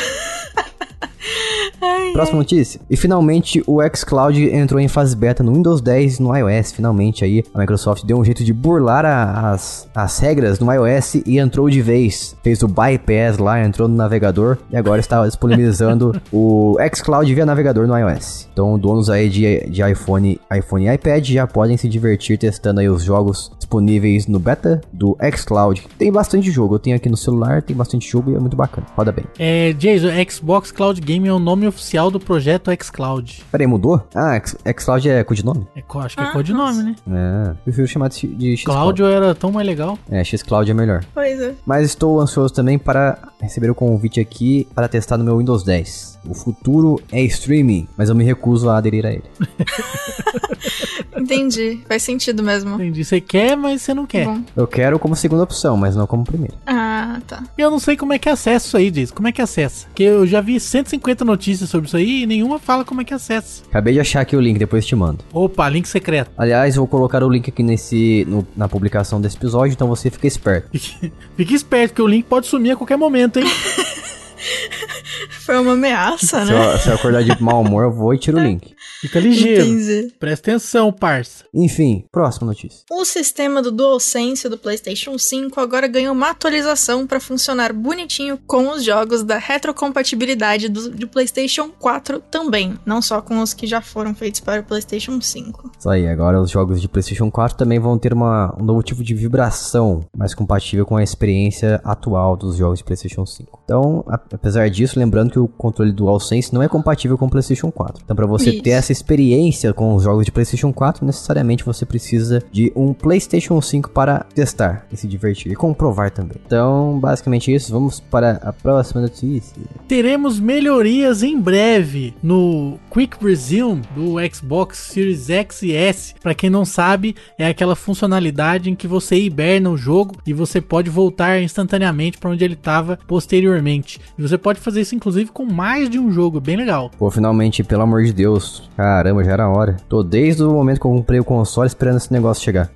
Ai, Próxima notícia. E finalmente o xCloud entrou em fase beta no Windows 10 e no iOS. Finalmente aí a Microsoft deu um jeito de burlar a- as, as regras no iOS e entrou de vez. Fez o bypass lá, entrou no navegador e agora está disponibilizando o xCloud via navegador no iOS. Então donos aí de, de iPhone, iPhone e iPad já podem se divertir testando aí os jogos disponíveis no beta do xCloud. Tem bastante jogo, eu tenho aqui no celular, tem bastante jogo e é muito bacana. Roda bem. É, Jason, Xbox Cloud Game é o nome oficial do projeto xCloud. Peraí, mudou? Ah, X- xCloud é codinome? É, acho que é Ah, codinome, né? É, prefiro chamar de, de xCloud. Cláudio era tão mais legal. É, xCloud é melhor. Pois é. Mas estou ansioso também para receber o convite aqui para testar no meu Windows 10. O futuro é streaming, mas eu me recuso a aderir a ele. Entendi. Faz sentido mesmo. Entendi. Você quer, mas você não quer. Bom. Eu quero como segunda opção, mas não como primeira. Ah, tá. Eu não sei como é que acessa isso aí, Jason. Como é que acessa? Porque eu já vi 150 notícias sobre isso aí e nenhuma fala como é que acessa. Acabei de achar aqui o link, depois te mando. Opa, link secreto. Aliás, vou colocar o link aqui nesse no- na publicação desse episódio, então você fica esperto. Fique, fique esperto que o link pode sumir a qualquer momento, hein? Foi uma ameaça, Se né? eu, se eu acordar de mau humor, eu vou e tiro o link. Fica ligeiro. Entendi. Presta atenção, parça. Enfim, próxima notícia. O sistema do DualSense do PlayStation 5 agora ganhou uma atualização para funcionar bonitinho com os jogos da retrocompatibilidade do, do PlayStation 4 também, não só com os que já foram feitos para o PlayStation 5. Isso aí, agora os jogos de PlayStation 4 também vão ter uma, um novo tipo de vibração mais compatível com a experiência atual dos jogos de PlayStation 5. Então, a- apesar disso, lembrando que o controle DualSense não é compatível com o PlayStation 4. Então, para você Isso. ter essa experiência com os jogos de PlayStation 4, necessariamente você precisa de um PlayStation 5 para testar e se divertir e comprovar também. Então, basicamente isso. Vamos para a próxima notícia. Teremos melhorias em breve no Quick Resume do Xbox Series X e S. Pra quem não sabe, é aquela funcionalidade em que você hiberna o jogo e você pode voltar instantaneamente pra onde ele estava posteriormente. E você pode fazer isso inclusive com mais de um jogo, bem legal. Pô, finalmente, pelo amor de Deus. Caramba, já era hora. Tô desde o momento que eu comprei o console esperando esse negócio chegar.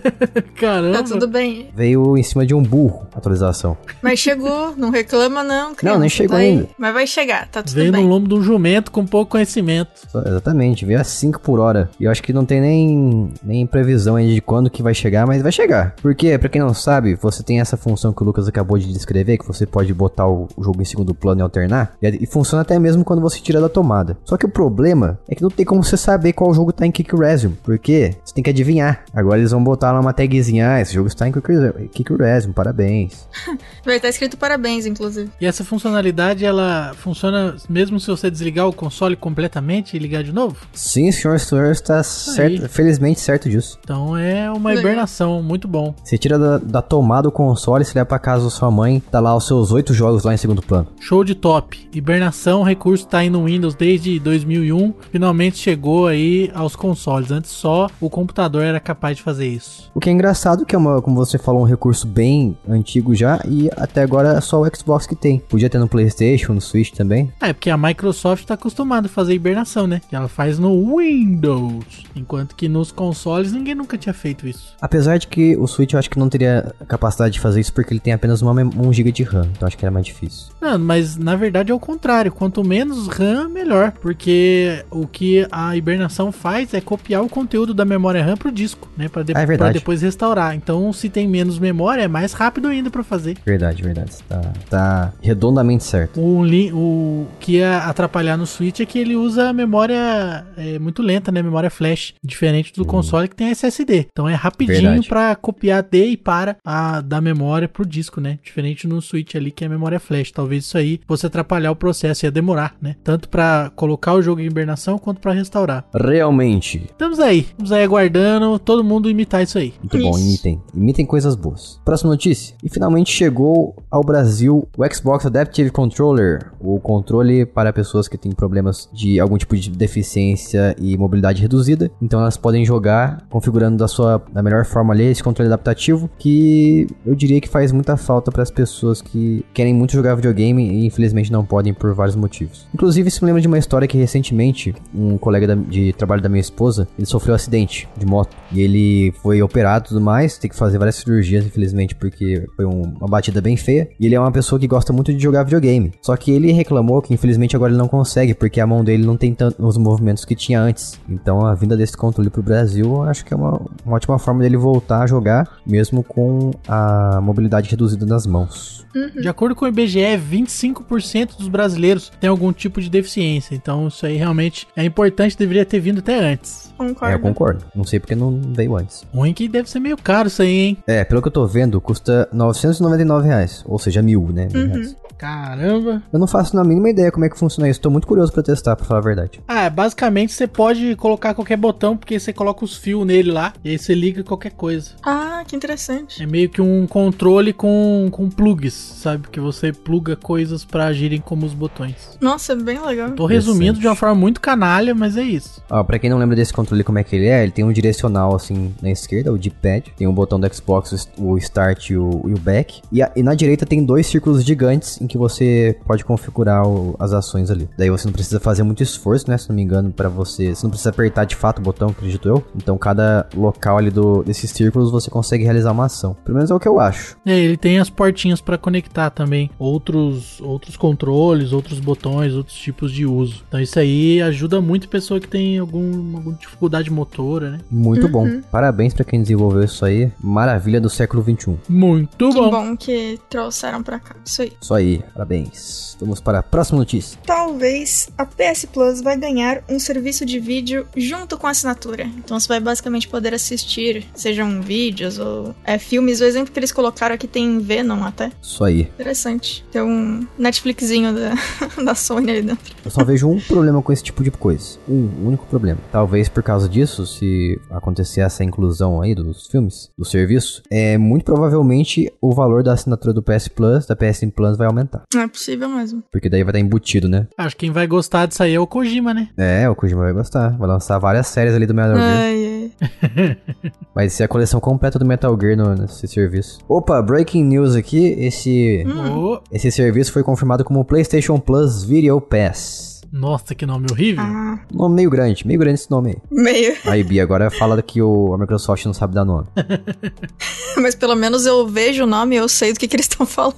Caramba. Tá tudo bem. Veio em cima de um burro a atualização. Mas chegou, não reclama não, criança, nem chegou tá aí. ainda. Mas vai chegar, tá tudo Veio no bem. lombo de um jumento com pouco conhecimento. Exatamente, veio a 5 por hora. E eu acho que não tem nem, nem previsão ainda de quando que vai chegar, mas vai chegar. Porque, pra quem não sabe, você tem essa função que o Lucas acabou de descrever, que você pode botar o, o jogo em segundo plano e alternar. E, e funciona até mesmo quando você tira da tomada. Só que o problema é que não tem como você saber qual jogo tá em Kick Resume. Porque você tem que adivinhar. Agora eles vão botar lá uma tagzinha, ah, esse jogo está em Kick Resume, Kick Resume, parabéns. Vai estar escrito parabéns, inclusive. E essa funcionalidade ela funciona mesmo se você desligar o console completamente e ligar de novo? Sim, senhor, o senhor está certo, felizmente certo disso. Então é uma Legal. hibernação, muito bom. Você tira da, da tomada o console, você leva pra casa da sua mãe, tá lá os seus oito jogos lá em segundo plano. Show de top. Hibernação, recurso tá aí no Windows desde 2001. Finalmente chegou aí aos consoles. Antes só o computador era capaz de fazer isso. O que é engraçado que é uma, como você falou, um recurso bem antigo já e até agora é só o Xbox que tem. Podia ter no PlayStation, no Switch também. É, porque a Microsoft tá acostumada a fazer hibernação, né? Que ela faz no Windows. Enquanto que nos consoles ninguém nunca tinha feito isso. Apesar de que o Switch eu acho que não teria capacidade de fazer isso porque ele tem apenas uma, mem- 1 GB de RAM, então acho que era mais difícil. Não, mas na verdade é o contrário. Quanto menos RAM, melhor. Porque o que a hibernação faz é copiar o conteúdo da memória RAM pro disco, né? Pra, de Ah, é pra depois restaurar. Então, se tem menos memória, é mais rápido ainda pra fazer. Verdade, verdade. Tá, tá redondamente certo. O, o que ia atrapalhar no Switch é que ele usa a memória é, muito lenta, né? Memória flash. Diferente do console que tem SSD. Então é rapidinho pra copiar de e para a, da memória pro disco, né? Diferente no Switch ali que é a memória flash. Talvez isso aí fosse atrapalhar o processo, ia demorar, né? Tanto pra colocar o jogo em hibernação quanto pra restaurar. Realmente. Estamos aí, estamos aí aguardando todo mundo imitar isso aí. Muito bom, Isso. imitem. Imitem coisas boas. Próxima notícia. E finalmente chegou ao Brasil o Xbox Adaptive Controller, o controle para pessoas que têm problemas de algum tipo de deficiência e mobilidade reduzida. Então elas podem jogar configurando da sua da melhor forma ali esse controle adaptativo, que eu diria que faz muita falta para as pessoas que querem muito jogar videogame e infelizmente não podem por vários motivos. Inclusive, isso me lembra de uma história que recentemente um colega da- de trabalho da minha esposa, ele sofreu um acidente de moto e ele foi operado e tudo mais, tem que fazer várias cirurgias, infelizmente, porque foi um- uma batida bem feia. E ele é uma pessoa que gosta muito de jogar videogame. Só que ele reclamou que infelizmente agora ele não consegue, porque a mão dele não tem tanto os movimentos que tinha antes. Então a vinda desse controle pro Brasil, eu acho que é uma, uma ótima forma dele voltar a jogar, mesmo com a mobilidade reduzida nas mãos. De acordo com o IBGE, 25% dos brasileiros têm algum tipo de deficiência. Então isso aí realmente é importante, deveria ter vindo até antes. Concordo. É, eu concordo. Não sei porque não veio antes. Ruim que deve ser meio caro isso aí, hein? É, pelo que eu tô vendo, custa 999 reais. Ou seja, mil, né? Mil reais. Caramba. Eu não faço na mínima ideia como é que funciona isso. Tô muito curioso pra testar, pra falar a verdade. Ah, basicamente você pode colocar qualquer botão, porque você coloca os fios nele lá, e aí você liga qualquer coisa. Ah, que interessante. É meio que um controle com, com plugs, sabe? Que você pluga coisas pra agirem como os botões. Nossa, é bem legal. Tô resumindo de uma forma muito canalha, mas é isso. Ó, pra quem não lembra desse controle como é que ele é, ele tem um direcional assim na esquerda, o D-pad. Tem um botão do Xbox, o Start e o, e o Back. E, a- e na direita tem dois círculos gigantes em que você pode configurar o- as ações ali. Daí você não precisa fazer muito esforço, né? Se não me engano, pra você. Você não precisa apertar de fato o botão, acredito eu. Então cada local ali do, desses círculos você consegue realizar uma ação. Pelo menos é o que eu acho. É, ele tem as portinhas pra conectar também outros outros controles, outros botões, outros tipos de uso. Então isso aí ajuda ajuda muito pessoa que tem algum, alguma dificuldade motora, né? Muito bom. Parabéns pra quem desenvolveu isso aí. Maravilha do século XXI. Muito Que bom. bom que trouxeram pra cá. Isso aí. Isso aí, parabéns. Vamos para a próxima notícia. Talvez a PS Plus vai ganhar um serviço de vídeo junto com a assinatura. Então você vai basicamente poder assistir, sejam vídeos ou é, filmes. O exemplo que eles colocaram aqui tem Venom até. Isso aí. Interessante. Tem um Netflixinho da, da Sony ali dentro. Eu só vejo um problema com esse tipo de coisa. Um único problema. Talvez por causa disso, se acontecer essa inclusão aí dos filmes, do serviço, é muito provavelmente o valor da assinatura do PS Plus, da PS Plus vai aumentar. Não é possível mesmo. Porque daí vai estar embutido, né? Acho que quem vai gostar disso aí é o Kojima, né? É, o Kojima vai gostar. Vai lançar várias séries ali do Metal Gear. Ai, ai. Vai ser a coleção completa do Metal Gear no, nesse serviço. Opa, breaking news aqui. Esse, Ô, esse serviço foi confirmado como PlayStation Plus Video Pass. Nossa, que nome horrível. Ah, Nome meio grande, meio grande esse nome aí. meio. Aí, Bia, agora fala que o, a Microsoft não sabe dar nome. Mas pelo menos eu vejo o nome e eu sei do que, que eles estão falando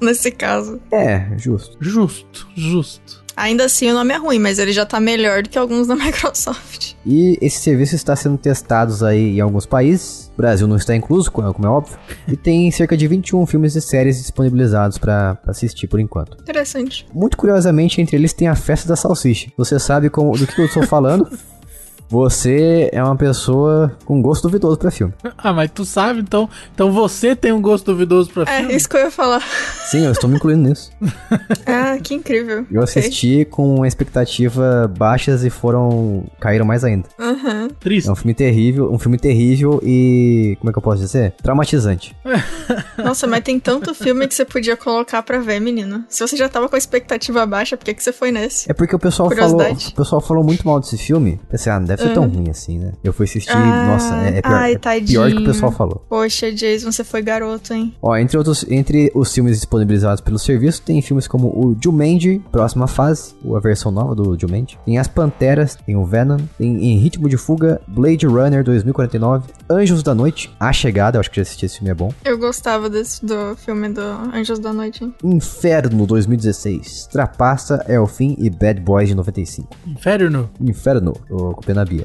nesse caso. É, justo. Justo, justo. Ainda assim, o nome é ruim, mas ele já tá melhor do que alguns da Microsoft. E esse serviço está sendo testado aí em alguns países. O Brasil não está incluso, como é óbvio. E tem cerca de 21 filmes e séries disponibilizados para assistir por enquanto. Interessante. Muito curiosamente, entre eles tem a Festa da Salsicha. Você sabe como, do que eu estou falando? Você é uma pessoa com gosto duvidoso pra filme. Ah, mas tu sabe, então. Então você tem um gosto duvidoso pra É, filme? isso que eu ia falar. Sim, eu estou me incluindo nisso. Ah, que incrível. Eu assisti com expectativa baixas e foram. caíram mais ainda. Aham. Triste. É um filme terrível, um filme terrível e. como é que eu posso dizer? Traumatizante. Nossa, mas tem tanto filme que você podia colocar pra ver, menino. Se você já tava com a expectativa baixa, por que, que você foi nesse? É porque o pessoal falou. Curiosidade. O pessoal falou muito mal desse filme. Pensei, ah, não deve ser tão ruim assim, né? Eu fui assistir, Ah, nossa, é, é pior, ai, é pior do que o pessoal falou. Poxa, Jason, você foi garoto, hein? Ó, entre outros, entre os filmes disponibilizados pelo serviço, tem filmes como o Jumanji, Próxima Fase, a versão nova do Jumanji. Tem As Panteras, tem o Venom, tem Em Ritmo de Fuga, Blade Runner 2049, Anjos da Noite, A Chegada, eu acho que já assisti esse filme, é bom. Eu gostava desse, do filme do Anjos da Noite, hein? Inferno 2016, Trapaça, É o Fim e Bad Boys de 95. Inferno. Inferno, o com pena Bia.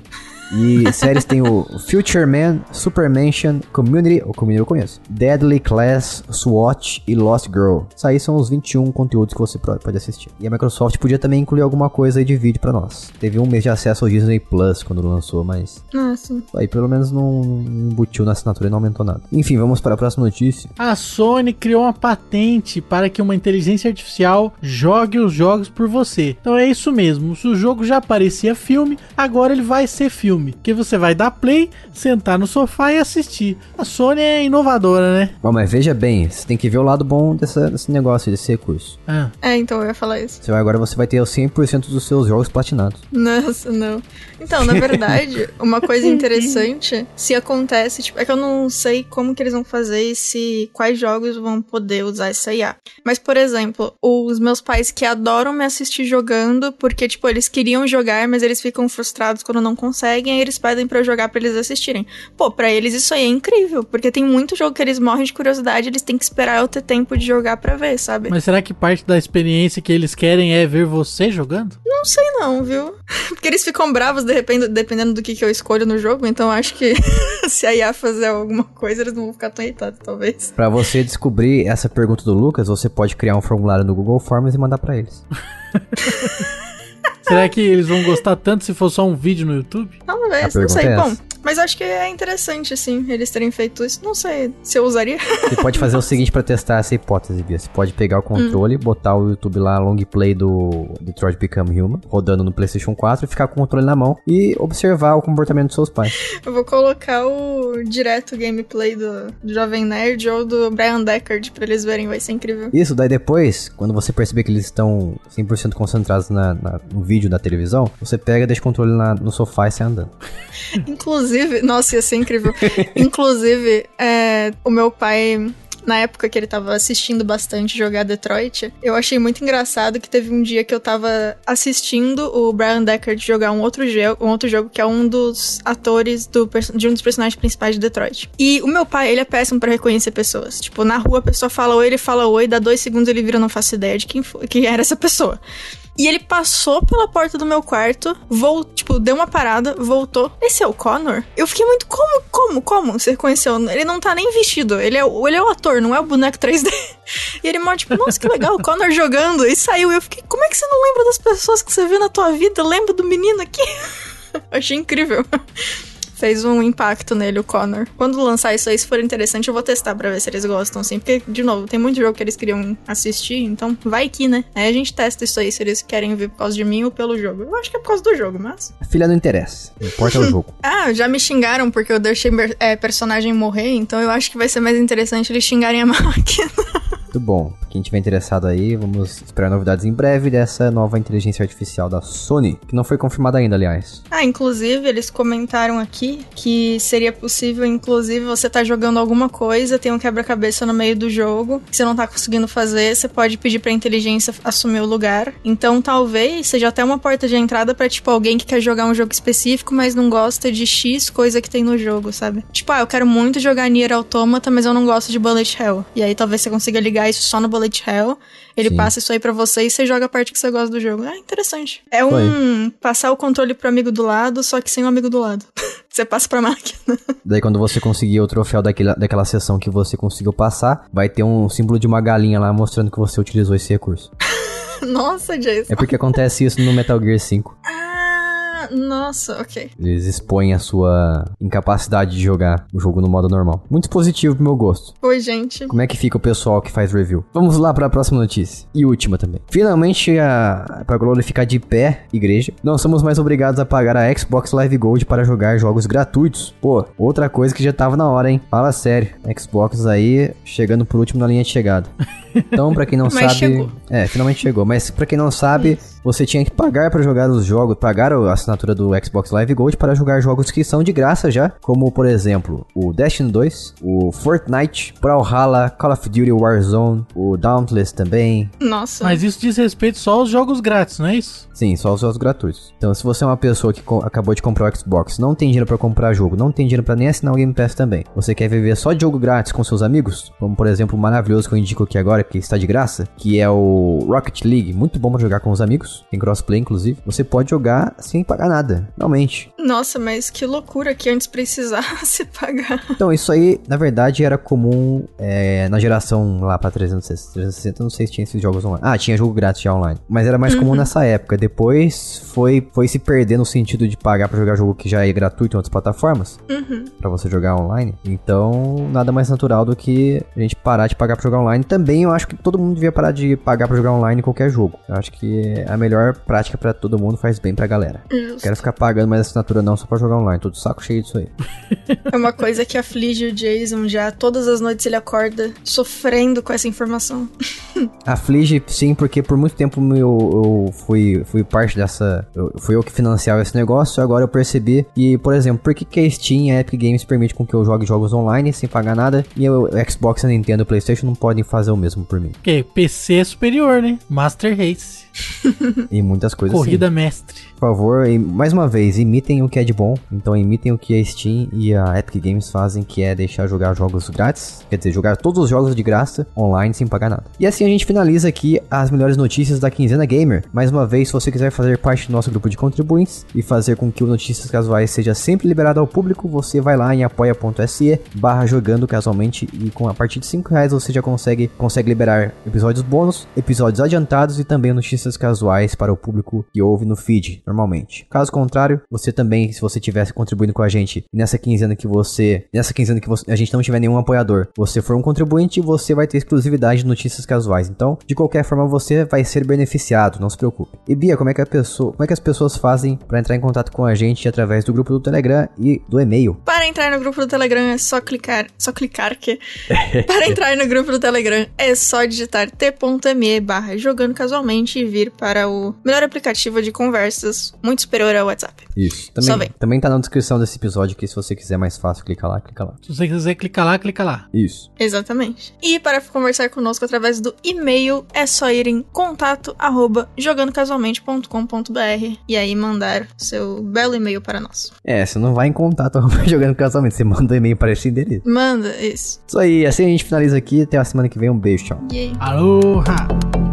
E séries tem o Future Man, Supermansion, Community, o Community eu conheço, Deadly Class, SWAT e Lost Girl. Isso aí são os 21 conteúdos que você pode assistir. E a Microsoft podia também incluir alguma coisa aí de vídeo pra nós. Teve um mês de acesso ao Disney Plus quando lançou, mas Ah, sim. aí pelo menos não não embutiu na assinatura e não aumentou nada. Enfim, vamos para a próxima notícia. A Sony criou uma patente para que uma inteligência artificial jogue os jogos por você. Então é isso mesmo. Se o jogo já parecia filme, agora ele vai ser filme. Que você vai dar play, sentar no sofá e assistir. A Sony é inovadora, né? Bom, mas veja bem, você tem que ver o lado bom dessa- desse negócio, desse recurso. Ah, É, então eu ia falar isso. Você vai, agora você vai ter os 100% dos seus jogos platinados. Nossa, não. Então, na verdade, uma coisa interessante, se acontece, tipo, é que eu não sei como que eles vão fazer e se quais jogos vão poder usar essa IA. Mas, por exemplo, os meus pais que adoram me assistir jogando, porque, tipo, eles queriam jogar, mas eles ficam frustrados quando não conseguem, aí eles pedem pra eu jogar pra eles assistirem. Pô, pra eles isso aí é incrível, porque tem muito jogo que eles morrem de curiosidade, eles têm que esperar eu ter tempo de jogar pra ver, sabe? mas será que parte da experiência que eles querem é ver você jogando? Não sei não, viu? Porque eles ficam bravos de repente, dependendo do que, que eu escolho no jogo, então acho que se a IA fazer alguma coisa, eles não vão ficar tão irritados, talvez. Pra você descobrir essa pergunta do Lucas, você pode criar um formulário no Google Forms e mandar pra eles. Será que eles vão gostar tanto se for só um vídeo no YouTube? Talvez, não sei. é Bom. Mas acho que é interessante, assim, eles terem feito isso. Não sei se eu usaria. Você pode fazer o seguinte pra testar essa hipótese, Bia. Você pode pegar o controle, botar o YouTube lá, long play do Detroit Become Human, rodando no PlayStation 4 e ficar com o controle na mão e observar o comportamento dos seus pais. Eu vou colocar o direto gameplay do, do Jovem Nerd ou do Brian Deckard pra eles verem, vai ser incrível. Isso, daí depois, quando você perceber que eles estão 100% concentrados na, na- no vídeo da televisão, você pega, deixa o controle na- no sofá e sai andando. Inclusive, nossa, ia ser incrível. Inclusive, é, o meu pai. Na época que ele tava assistindo bastante jogar Detroit, eu achei muito engraçado que teve um dia que eu tava assistindo o Brian Deckard jogar um outro jogo, um outro jogo que é um dos atores do, de um dos personagens principais de Detroit. E o meu pai, ele é péssimo pra reconhecer pessoas. Tipo, na rua a pessoa fala oi, ele fala oi, dá dois segundos ele vira, não faço ideia de quem, foi, quem era essa pessoa. E ele passou pela porta do meu quarto, voltou, tipo, deu uma parada, voltou. Esse é o Connor? Eu fiquei muito, como, como, como? Você reconheceu? Ele não tá nem vestido, ele é, ele é o ator, não é o boneco 3D. E ele mó, tipo, nossa, que legal, o Connor jogando. E saiu, eu fiquei, como é que você não lembra das pessoas que você vê na tua vida? Lembra do menino aqui? Achei incrível fez um impacto nele, o Connor. Quando lançar isso aí, se for interessante, eu vou testar pra ver se eles gostam, assim. Porque, de novo, tem muito jogo que eles queriam assistir, então vai que, né? Aí a gente testa isso aí, se eles querem ver por causa de mim ou pelo jogo. Eu acho que é por causa do jogo, mas. A filha não interessa. Não importa o jogo. ah, já me xingaram porque eu deixei é, personagem morrer, então eu acho que vai ser mais interessante eles xingarem a máquina. Muito bom. Quem tiver interessado aí, vamos esperar novidades em breve dessa nova inteligência artificial da Sony, que não foi confirmada ainda, aliás. Ah, inclusive, eles comentaram aqui que seria possível, inclusive, você tá jogando alguma coisa, tem um quebra-cabeça no meio do jogo, que você não tá conseguindo fazer, você pode pedir pra inteligência assumir o lugar. Então, talvez seja até uma porta de entrada para tipo, alguém que quer jogar um jogo específico, mas não gosta de X coisa que tem no jogo, sabe? Tipo, ah, eu quero muito jogar Nier Automata, mas eu não gosto de Bullet Hell. E aí talvez você consiga ligar isso só no Bullet Bullet Hell. Ele Sim. passa isso aí para você e você joga a parte que você gosta do jogo. É interessante. É um passar o controle pro amigo do lado, só que sem o amigo do lado. você passa pra máquina. Daí quando você conseguir o troféu daquela, daquela sessão que você conseguiu passar, vai ter um símbolo de uma galinha lá mostrando que você utilizou esse recurso. Nossa, Jason. É porque acontece isso no Metal Gear 5. Ah, nossa, ok. Eles expõem a sua incapacidade de jogar o jogo no modo normal. Muito positivo pro meu gosto. Oi, gente. Como é que fica o pessoal que faz review? Vamos lá para a próxima notícia. E última também. Finalmente, a... pra Glory ficar de pé, igreja, não somos mais obrigados a pagar a Xbox Live Gold para jogar jogos gratuitos. Pô, outra coisa que já tava na hora, hein? Fala sério. Xbox aí chegando por último na linha de chegada. Então, para quem não sabe, chegou. é, finalmente chegou. Mas para quem não sabe, você tinha que pagar para jogar os jogos, pagar a assinatura do Xbox Live Gold para jogar jogos que são de graça já, como por exemplo, o Destiny 2, o Fortnite, Brawlhalla, Call of Duty Warzone, o Dauntless também. Nossa. Mas isso diz respeito só aos jogos grátis, não é isso? Sim, só os jogos gratuitos. Então, se você é uma pessoa que acabou de comprar o Xbox, não tem dinheiro para comprar jogo, não tem dinheiro para nem assinar o Game Pass também, você quer viver só de jogo grátis com seus amigos, como por exemplo o maravilhoso que eu indico aqui agora, que está de graça, que é o Rocket League, muito bom para jogar com os amigos, tem crossplay inclusive. Você pode jogar sem pagar nada, realmente. Nossa, mas que loucura que antes precisasse pagar. Então, isso aí, na verdade, era comum é, na geração lá pra 360, 360, não sei se tinha esses jogos online. Ah, tinha jogo grátis já online. Mas era mais uhum. comum nessa época. Depois foi, foi se perder no sentido de pagar para jogar jogo que já é gratuito em outras plataformas. Uhum. para você jogar online. Então, nada mais natural do que a gente parar de pagar pra jogar online. Também eu acho que todo mundo devia parar de pagar para jogar online qualquer jogo. Eu acho que a melhor prática para todo mundo faz bem pra galera. Justo. Quero ficar pagando mais assinatura não só pra jogar online. Tô de saco cheio disso aí. é uma coisa que aflige o Jason já. Todas as noites ele acorda sofrendo com essa informação. aflige, sim, porque por muito tempo eu, eu fui, fui parte dessa. Eu, fui eu que financiava esse negócio. Agora eu percebi. E, por exemplo, por que, que a Steam e a Epic Games permite com que eu jogue jogos online sem pagar nada? E o Xbox, a Nintendo e o PlayStation não podem fazer o mesmo por mim. Porque PC é superior, né? Master Race. e muitas coisas Corrida assim. mestre favor, e mais uma vez, imitem o que é de bom. Então imitem o que a Steam e a Epic Games fazem, que é deixar jogar jogos grátis. Quer dizer, jogar todos os jogos de graça online sem pagar nada. E assim a gente finaliza aqui as melhores notícias da Quinzena Gamer. Mais uma vez, se você quiser fazer parte do nosso grupo de contribuintes e fazer com que o Notícias Casuais seja sempre liberado ao público, você vai lá em apoia.se barra jogando casualmente e com a partir de 5 reais você já consegue, consegue liberar episódios bônus, episódios adiantados e também notícias casuais para o público que ouve no feed normalmente. Caso contrário, você também, se você tivesse contribuindo com a gente nessa quinzena que você, nessa quinzena que você, a gente não tiver nenhum apoiador, você for um contribuinte, você vai ter exclusividade de notícias casuais. Então, de qualquer forma, você vai ser beneficiado, não se preocupe. E Bia, como é que a pessoa, como é que as pessoas fazem para entrar em contato com a gente através do grupo do Telegram e do e-mail? Para entrar no grupo do Telegram é só clicar, só clicar que para entrar no grupo do Telegram é só digitar t.me barra jogando casualmente e vir para o melhor aplicativo de conversas muito superior ao WhatsApp. Isso. Também, Só vem. também tá na descrição desse episódio que se você quiser mais fácil, clica lá, clica lá. Se você quiser clicar lá, clica lá. Isso. Exatamente. E para conversar conosco através do e-mail, é só ir em contato arroba jogandocasualmente.com.br e aí mandar seu belo e-mail para nós. É, você não vai em contato arroba jogando casualmente, você manda um e-mail para esse endereço. Manda, isso. Isso aí, assim a gente finaliza aqui. Até a semana que vem. Um beijo, tchau. Aloha!